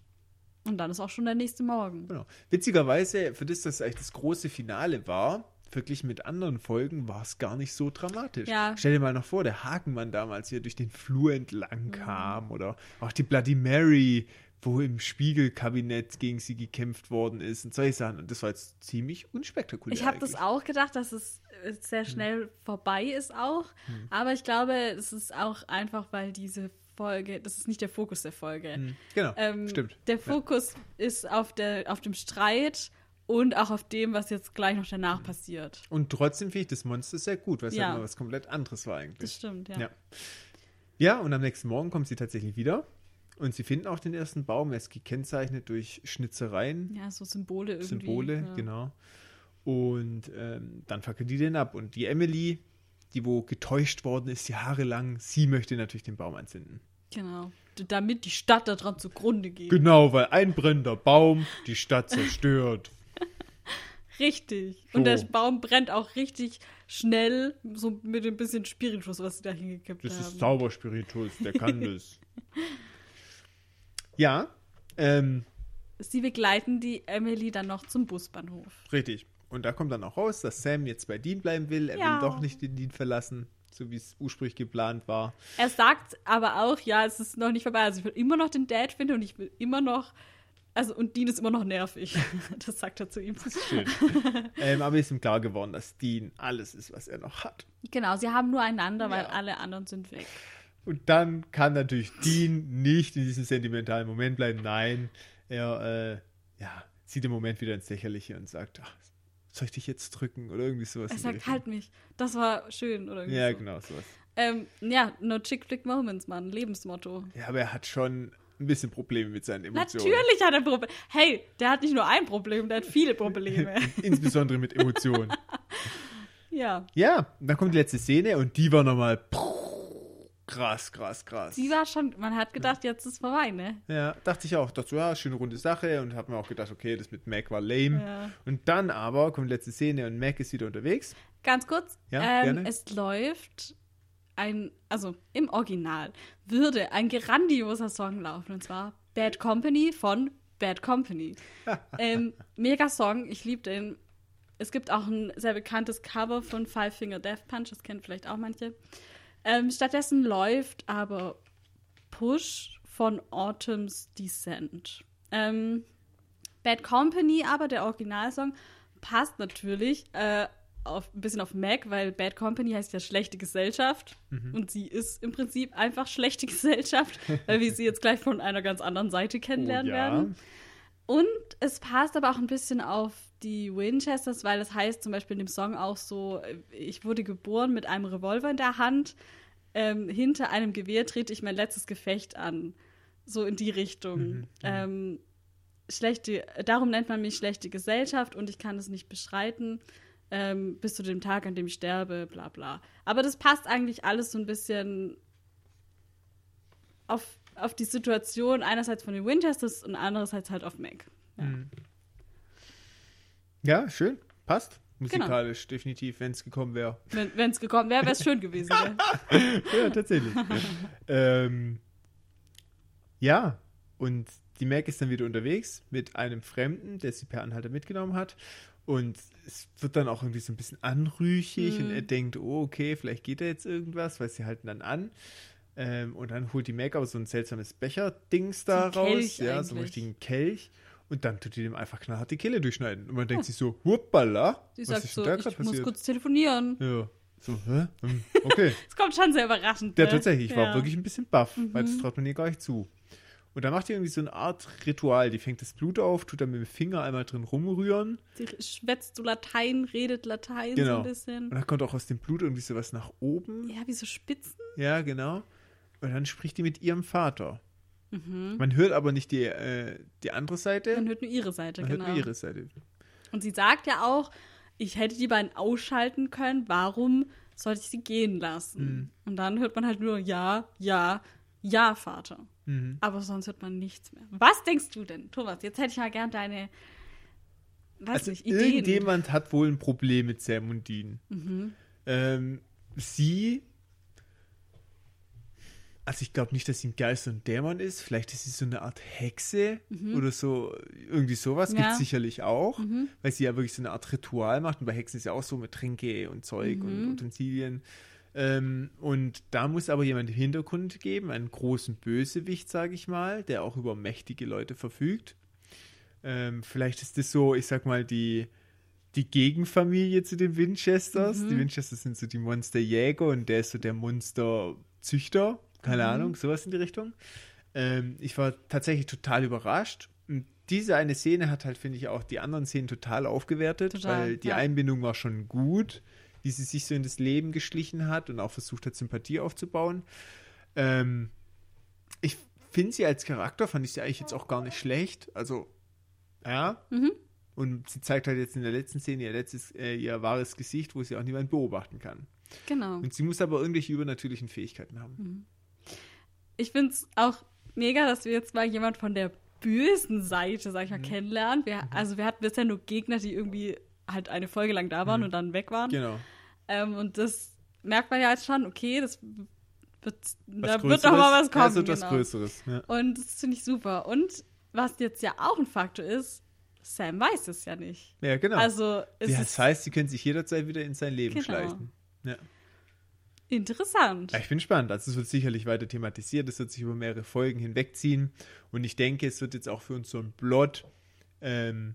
Und dann ist auch schon der nächste Morgen. Genau. Witzigerweise, für das, dass eigentlich das große Finale war, verglichen mit anderen Folgen, war es gar nicht so dramatisch. Ja. Stell dir mal noch vor, der Hakenmann damals hier durch den Flur entlang kam oder auch die Bloody Mary, wo im Spiegelkabinett gegen sie gekämpft worden ist und solche Sachen. Und das war jetzt ziemlich unspektakulär. Ich habe das auch gedacht, dass es äh, sehr schnell vorbei ist auch. Aber ich glaube, es ist auch einfach, weil diese Folge, das ist nicht der Fokus der Folge. Hm, Genau, Ähm, stimmt. Der Ja. Fokus ist auf, der, auf dem Streit und auch auf dem, was jetzt gleich noch danach passiert. Und trotzdem finde ich das Monster sehr gut, weil es Ja. halt mal was komplett anderes war eigentlich. Das stimmt, ja. Ja. Ja, und am nächsten Morgen kommt sie tatsächlich wieder. Und sie finden auch den ersten Baum. Er ist gekennzeichnet durch Schnitzereien, Ja, so Symbole irgendwie. Symbole, ja. genau. Und ähm, dann fackeln die den ab. Und die Emily, die wo getäuscht worden ist, jahrelang, sie möchte natürlich den Baum anzünden. Genau. Damit die Stadt daran zugrunde geht. Genau, weil ein brennender Baum die Stadt zerstört. Richtig. So. Und der Baum brennt auch richtig schnell, so mit ein bisschen Spiritus, was sie da hingekippt Das haben. ist Zauberspiritus, der kann das. Ja, ähm, Sie begleiten die Emily dann noch zum Busbahnhof. Richtig. Und da kommt dann auch raus, dass Sam jetzt bei Dean bleiben will. Er Ja. will doch nicht den Dean verlassen, so wie es ursprünglich geplant war. Er sagt aber auch, ja, es ist noch nicht vorbei. Also ich will immer noch den Dad finden und ich will immer noch, also und Dean ist immer noch nervig. Das sagt er zu ihm. Schön. ähm, aber ist ihm klar geworden, dass Dean alles ist, was er noch hat. Genau, sie haben nur einander, weil Ja. alle anderen sind weg. Und dann kann natürlich Dean nicht in diesem sentimentalen Moment bleiben. Nein, er äh, ja, sieht im Moment wieder ins Lächerliche und sagt, ach, soll ich dich jetzt drücken oder irgendwie sowas. Er sagt, halt mich. Das war schön, oder irgendwie Ja, so. genau, sowas. Ähm, ja, no chick flick moments, Mann. Lebensmotto. Ja, aber er hat schon ein bisschen Probleme mit seinen Emotionen. Natürlich hat er Probleme. Hey, der hat nicht nur ein Problem, der hat viele Probleme. Insbesondere mit Emotionen. ja. Ja, dann kommt die letzte Szene und die war nochmal krass, krass, krass. Sie war schon, man hat gedacht, jetzt ist vorbei, ne? Ja, dachte ich auch. Dachte so, ja, schöne runde Sache und hab mir auch gedacht, okay, das mit Mac war lame. Ja. Und dann aber kommt die letzte Szene und Mac ist wieder unterwegs. Ganz kurz, Ja, ähm, gerne. es läuft ein, also im Original würde ein grandioser Song laufen und zwar Bad Company von Bad Company. ähm, mega Song, ich liebe den. Es gibt auch ein sehr bekanntes Cover von Five Finger Death Punch, das kennen vielleicht auch manche. Ähm, stattdessen läuft aber Push von Autumn's Descent. Ähm, Bad Company, aber der Originalsong passt natürlich äh, auf, ein bisschen auf Mac, weil Bad Company heißt ja schlechte Gesellschaft. Und sie ist im Prinzip einfach schlechte Gesellschaft, weil wir sie jetzt gleich von einer ganz anderen Seite kennenlernen Oh, ja. werden. Und es passt aber auch ein bisschen auf die Winchesters, weil es heißt zum Beispiel in dem Song auch so, äh, ich wurde geboren mit einem Revolver in der Hand, ähm, hinter einem Gewehr trete ich mein letztes Gefecht an. So in die Richtung. ähm, schlechte, darum nennt man mich schlechte Gesellschaft und ich kann es nicht beschreiten. Ähm, bis zu dem Tag, an dem ich sterbe, bla bla. Aber das passt eigentlich alles so ein bisschen auf, auf die Situation, einerseits von den Winchesters und andererseits halt auf Mac. Ja. Ja, schön. Passt. Genau. Musikalisch, definitiv, wenn es gekommen wäre. Wenn es gekommen wäre, wäre es schön gewesen. ja, tatsächlich. ähm, ja, und die Mac ist dann wieder unterwegs mit einem Fremden, der sie per Anhalter mitgenommen hat. Und es wird dann auch irgendwie so ein bisschen anrüchig Mhm. und er denkt, oh, okay, vielleicht geht da jetzt irgendwas, weil sie halten dann an. Ähm, und dann holt die Mac aber so ein seltsames Becher-Dings da So ein raus. Ja, so einen eigentlich. richtigen Kelch. Und dann tut die dem einfach knallhart die Kehle durchschneiden. Und man denkt sich so, huppala, Sie sagt so, ich muss passiert? kurz telefonieren. Ja, so, hä? Hm, Okay. Es kommt schon sehr überraschend. Ja, ne? tatsächlich. Ich war Ja. Mhm. wirklich ein bisschen baff, weil das traut man ihr gar nicht zu. Und dann macht die irgendwie so eine Art Ritual. Die fängt das Blut auf, tut dann mit dem Finger einmal drin rumrühren. Sie schwätzt so Latein, redet Latein so Genau. ein bisschen. Und dann kommt auch aus dem Blut irgendwie sowas nach oben. Ja, wie so Spitzen. Ja, genau. Und dann spricht die mit ihrem Vater. Mhm. Man hört aber nicht die, äh, die andere Seite. Man hört nur ihre Seite, man genau. hört nur ihre Seite. Und sie sagt ja auch, ich hätte die beiden ausschalten können, warum sollte ich sie gehen lassen? Mhm. Und dann hört man halt nur ja, ja, ja, Vater. Mhm. Aber sonst hört man nichts mehr. Was denkst du denn, Thomas? Jetzt hätte ich mal gern deine, weiß Also nicht, Ideen. irgendjemand hat wohl ein Problem mit Sam und Dean. Mhm. Ähm, sie. Also ich glaube nicht, dass sie ein Geist und Dämon ist. Vielleicht ist sie so eine Art Hexe oder so. Irgendwie sowas Mhm. Ja. gibt es sicherlich auch. Mhm. Weil sie ja wirklich so eine Art Ritual macht. Und bei Hexen ist ja auch so mit Tränke und Zeug und Mhm. Utensilien. Ähm, und da muss aber jemand im Hintergrund geben, einen großen Bösewicht, sage ich mal, der auch über mächtige Leute verfügt. Ähm, vielleicht ist das so, ich sag mal, die, die Gegenfamilie zu den Winchesters. Mhm. Die Winchesters sind so die Monsterjäger und der ist so der Monsterzüchter. Keine Mhm. Ahnung, sowas in die Richtung. Ähm, ich war tatsächlich total überrascht. Und diese eine Szene hat halt, finde ich, auch die anderen Szenen total aufgewertet, Total, weil die ja. Einbindung war schon gut, wie sie sich so in das Leben geschlichen hat und auch versucht hat, Sympathie aufzubauen. Ähm, ich finde sie als Charakter, fand ich sie eigentlich jetzt auch gar nicht schlecht. Also, ja. Mhm. Und sie zeigt halt jetzt in der letzten Szene ihr letztes, äh, ihr wahres Gesicht, wo sie auch niemand beobachten kann. Genau. Und sie muss aber irgendwelche übernatürlichen Fähigkeiten haben. Mhm. Ich finde es auch mega, dass wir jetzt mal jemand von der bösen Seite, sag ich Mhm. mal, kennenlernen. Wir, also wir hatten bisher nur Gegner, die irgendwie halt eine Folge lang da waren und dann weg waren. Genau. Ähm, und das merkt man ja jetzt schon, okay, das wird, Was da wird doch mal was kommen. Es wird was genau. Größeres. Ja. Und das finde ich super. Und was jetzt ja auch ein Faktor ist, Sam weiß es ja nicht. ja, genau. Also ja, das heißt, sie können sich jederzeit wieder in sein Leben Genau. schleichen. Ja. Interessant. ja, ich bin gespannt. Also es wird sicherlich weiter thematisiert, es wird sich über mehrere Folgen hinwegziehen. Und ich denke, es wird jetzt auch für uns so ein Plot ähm,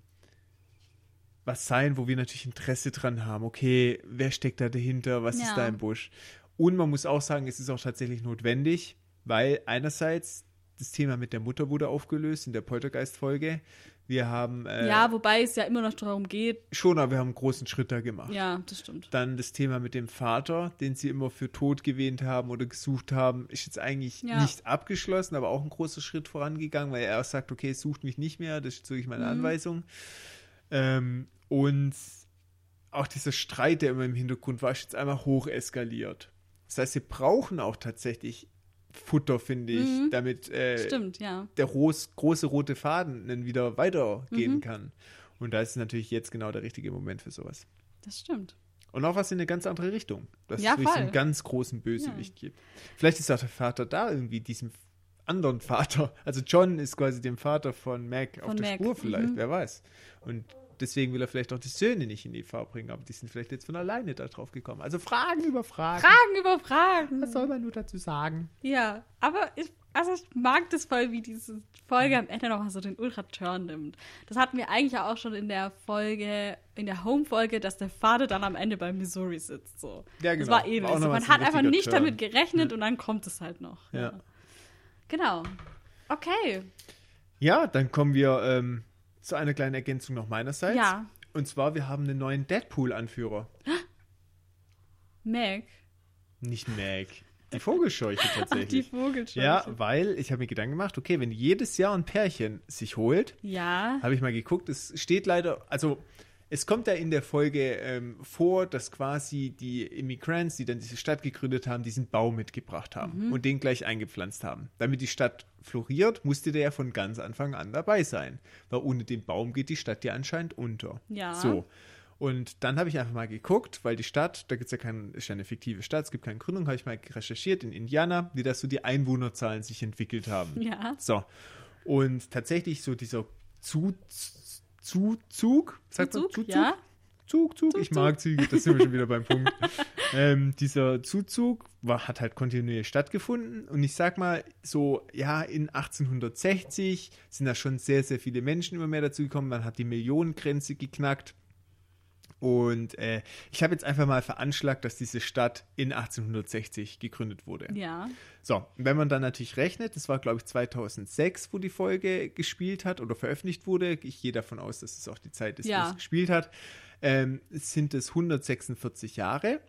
was sein, wo wir natürlich Interesse dran haben. Okay, wer steckt da dahinter? Was Ja. ist da im Busch? Und man muss auch sagen, es ist auch tatsächlich notwendig, weil einerseits das Thema mit der Mutter wurde aufgelöst in der Poltergeist-Folge. Wir haben äh, ja, wobei es ja immer noch darum geht. schon, aber wir haben einen großen Schritt da gemacht. Ja, das stimmt. Dann das Thema mit dem Vater, den sie immer für tot gewähnt haben oder gesucht haben, ist jetzt eigentlich Ja. nicht abgeschlossen, aber auch ein großer Schritt vorangegangen, weil er auch sagt, okay, sucht mich nicht mehr, das ist wirklich meine Mhm. Anweisung. Ähm, und auch dieser Streit, der immer im Hintergrund war, ist jetzt einmal hoch eskaliert. Das heißt, sie brauchen auch tatsächlich Futter, finde ich, Mhm. damit äh, Stimmt, ja. der ros- große rote Faden dann wieder weitergehen Mhm. kann. Und da ist natürlich jetzt genau der richtige Moment für sowas. Das stimmt. Und auch was in eine ganz andere Richtung. Dass Ja, es wirklich so einen ganz großen Bösewicht gibt. Vielleicht ist auch der Vater da irgendwie diesem anderen Vater. Also John ist quasi dem Vater von Mac auf Von der Mac, Spur vielleicht, mhm. wer weiß. Und deswegen will er vielleicht auch die Söhne nicht in die Gefahr bringen, aber die sind vielleicht jetzt von alleine da drauf gekommen. Also Fragen über Fragen. Fragen über Fragen. Was soll man nur dazu sagen? Ja, aber ich, also ich mag das voll, wie diese Folge am Ende nochmal so den Ultra-Turn nimmt. Das hatten wir eigentlich ja auch schon in der Folge, in der Home-Folge, dass der Vater dann am Ende bei Missouri sitzt. So. Ja, Das genau. war ähnlich. War So, noch man hat ein einfach nicht Turn. damit gerechnet und dann kommt es halt noch. Ja. Genau. Okay. Ja, dann kommen wir ähm, zu einer kleinen Ergänzung noch meinerseits. Ja. Und zwar, wir haben einen neuen Deadpool-Anführer. Meg. Nicht Mac. Die Vogelscheuche Ach, die tatsächlich. Vogelscheuche. Ja, weil ich habe mir Gedanken gemacht, okay, wenn jedes Jahr ein Pärchen sich holt, Ja. habe ich mal geguckt, es steht leider, also es kommt ja in der Folge ähm, vor, dass quasi die Immigrants, die dann diese Stadt gegründet haben, diesen Baum mitgebracht haben Mhm. und den gleich eingepflanzt haben. Damit die Stadt floriert, musste der ja von ganz Anfang an dabei sein. Weil ohne den Baum geht die Stadt ja anscheinend unter. Ja. So. Und dann habe ich einfach mal geguckt, weil die Stadt, da gibt es ja keine, ist ja eine fiktive Stadt, es gibt keine Gründung, habe ich mal recherchiert in Indiana, wie das so die Einwohnerzahlen sich entwickelt haben. Ja. So. Und tatsächlich so dieser Zu Zuzug, sagt man Zuzug, Zuzug? ja. Zug, Zug, ich Zuzug. mag Züge, das sind wir schon wieder beim Punkt. ähm, dieser Zuzug war, hat halt kontinuierlich stattgefunden und ich sag mal, so, ja, in 1860 sind da schon sehr, sehr viele Menschen immer mehr dazu gekommen, man hat die Millionengrenze geknackt und äh, ich habe jetzt einfach mal veranschlagt, dass diese Stadt in 1860 gegründet wurde. Ja. So, wenn man dann natürlich rechnet, das war glaube ich 2006, wo die Folge gespielt hat oder veröffentlicht wurde. Ich gehe davon aus, dass es auch die Zeit ist, Ja. wo es gespielt hat. Ähm, sind es 146 Jahre.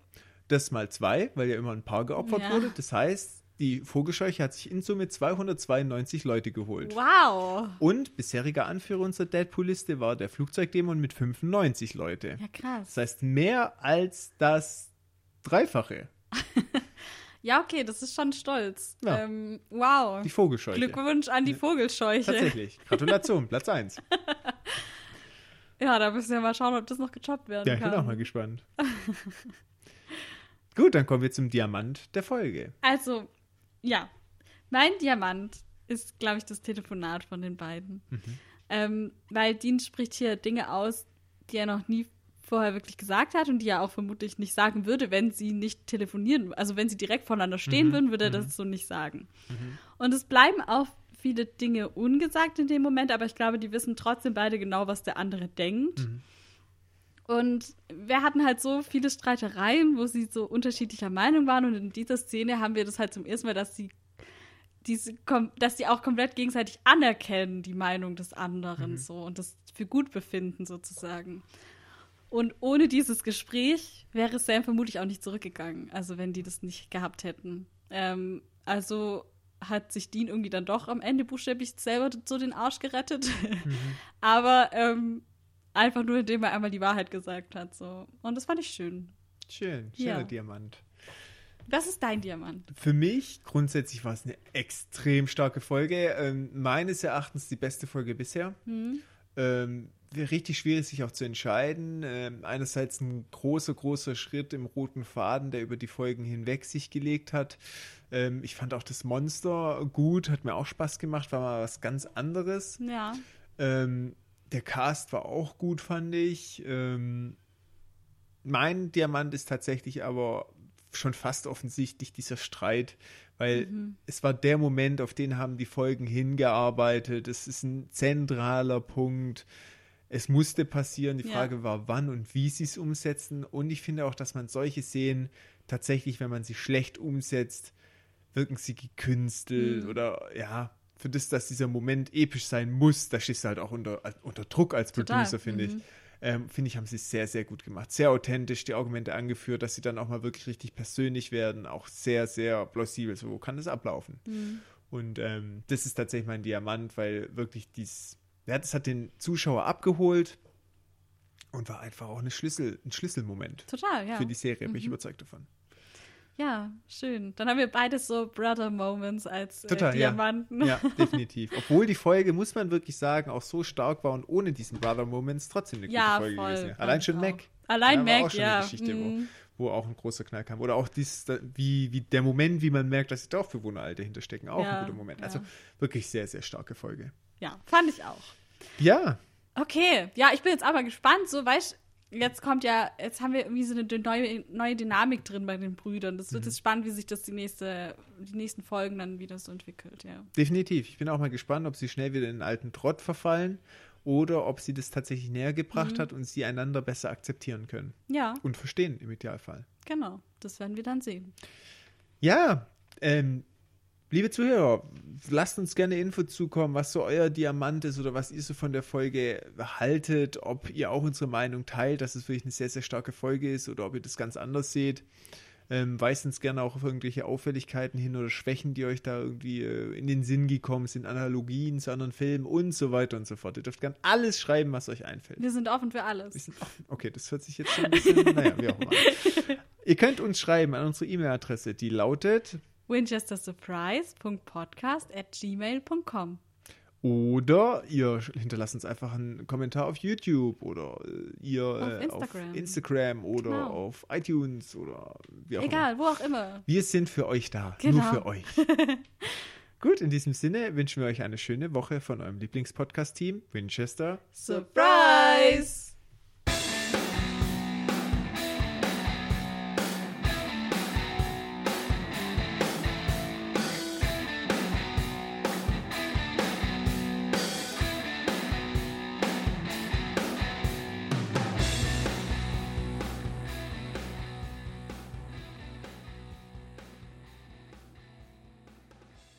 Das mal zwei, weil ja immer ein Paar geopfert Ja. wurde. Das heißt, die Vogelscheuche hat sich in Summe 292 Leute geholt. Wow. Und bisheriger Anführer unserer Deadpool-Liste war der Flugzeugdämon mit 95 Leute. Ja, krass. Das heißt, mehr als das Dreifache. Ja, okay, das ist schon stolz. Ja. Ähm, wow. Die Vogelscheuche. Glückwunsch an die Vogelscheuche. Tatsächlich. Gratulation, Platz 1. Ja, da müssen wir mal schauen, ob das noch gechoppt werden Ja, ich kann. bin auch mal gespannt. Gut, dann kommen wir zum Diamant der Folge. Also, ja. Mein Diamant ist, glaube ich, das Telefonat von den beiden. Mhm. Ähm, weil Dean spricht hier Dinge aus, die er noch nie vorher wirklich gesagt hat und die er auch vermutlich nicht sagen würde, wenn sie nicht telefonieren. Also wenn sie direkt voneinander stehen Mhm, würden, würde er mhm. das so nicht sagen. Und es bleiben auch viele Dinge ungesagt in dem Moment, aber ich glaube, die wissen trotzdem beide genau, was der andere denkt. Mhm. Und wir hatten halt so viele Streitereien, wo sie so unterschiedlicher Meinung waren. Und in dieser Szene haben wir das halt zum ersten Mal, dass sie diese, dass sie auch komplett gegenseitig anerkennen, die Meinung des anderen so und das für gut befinden sozusagen. Und ohne dieses Gespräch wäre Sam vermutlich auch nicht zurückgegangen, also wenn die das nicht gehabt hätten. Ähm, also hat sich Dean irgendwie dann doch am Ende buchstäblich selber so den Arsch gerettet. Aber ähm, einfach nur, indem er einmal die Wahrheit gesagt hat. So. Und das fand ich schön. Schön, schöner Ja. Diamant. Was ist dein Diamant? Für mich grundsätzlich war es eine extrem starke Folge. Ähm, meines Erachtens die beste Folge bisher. Ähm, wäre richtig schwierig, sich auch zu entscheiden. Ähm, einerseits ein großer, großer Schritt im roten Faden, der über die Folgen hinweg sich gelegt hat. Ähm, ich fand auch das Monster gut, hat mir auch Spaß gemacht, war mal was ganz anderes. Ja. Ähm, der Cast war auch gut, fand ich. Ähm, mein Diamant ist tatsächlich aber schon fast offensichtlich dieser Streit, weil es war der Moment, auf den haben die Folgen hingearbeitet. Es ist ein zentraler Punkt. Es musste passieren. Die Ja. Frage war, wann und wie sie es umsetzen. Und ich finde auch, dass man solche Szenen tatsächlich, wenn man sie schlecht umsetzt, wirken sie gekünstelt oder ja, für das, dass dieser Moment episch sein muss, da stehst du halt auch unter, unter Druck als. Producer, finde ich. Mhm. Ähm, finde ich, haben sie es sehr, sehr gut gemacht. Sehr authentisch, die Argumente angeführt, dass sie dann auch mal wirklich richtig persönlich werden. Auch sehr, sehr plausibel. So kann das ablaufen. Und ähm, das ist tatsächlich mein Diamant, weil wirklich dies, ja, das hat den Zuschauer abgeholt und war einfach auch eine Schlüssel, ein Schlüsselmoment Total, ja. für die Serie. Bin ich überzeugt davon. Ja, schön. Dann haben wir beides so Brother-Moments als Total, äh, ja. Diamanten. Ja, definitiv. Obwohl die Folge, muss man wirklich sagen, auch so stark war und ohne diesen Brother Moments trotzdem eine gute Ja, Folge voll. gewesen Allein schon auch. Mac. Allein ja, Mac, ja. Eine Geschichte, Mhm. wo, wo auch ein großer Knall kam. Oder auch dies, wie, wie der Moment, wie man merkt, dass die Dorfbewohner alle dahinter stecken. Auch Ja, ein guter Moment. ja. Also wirklich sehr, sehr starke Folge. Ja, fand ich auch. Ja, Okay, ja, ich bin jetzt aber gespannt. So, weißt jetzt kommt ja, jetzt haben wir irgendwie so eine neue, neue Dynamik drin bei den Brüdern. Das Mhm. wird jetzt spannend, wie sich das die, nächste, die nächsten Folgen dann wieder so entwickelt, ja. definitiv. Ich bin auch mal gespannt, ob sie schnell wieder in den alten Trott verfallen oder ob sie das tatsächlich näher gebracht Mhm. hat und sie einander besser akzeptieren können. Ja, Und verstehen im Idealfall. genau. Das werden wir dann sehen. Ja, ähm, liebe Zuhörer, lasst uns gerne Info zukommen, was so euer Diamant ist oder was ihr so von der Folge haltet, ob ihr auch unsere Meinung teilt, dass es wirklich eine sehr, sehr starke Folge ist oder ob ihr das ganz anders seht. Ähm, weist uns gerne auch auf irgendwelche Auffälligkeiten hin oder Schwächen, die euch da irgendwie äh, in den Sinn gekommen sind, Analogien zu anderen Filmen und so weiter und so fort. Ihr dürft gerne alles schreiben, was euch einfällt. Wir sind offen für Wir alles. sind offen. Okay, das hört sich jetzt schon ein bisschen, naja, wie auch immer. Ihr könnt uns schreiben an unsere E-Mail-Adresse, die lautet winchestersurprise.podcast at gmail.com. Oder ihr hinterlasst uns einfach einen Kommentar auf YouTube oder äh, ihr äh, Instagram. auf Instagram oder Genau. auf iTunes oder wie auch immer. Egal, wo auch immer. Wir sind für euch da. Genau. Nur für euch. Gut, in diesem Sinne wünschen wir euch eine schöne Woche von eurem Lieblingspodcast-Team Winchester. Surprise!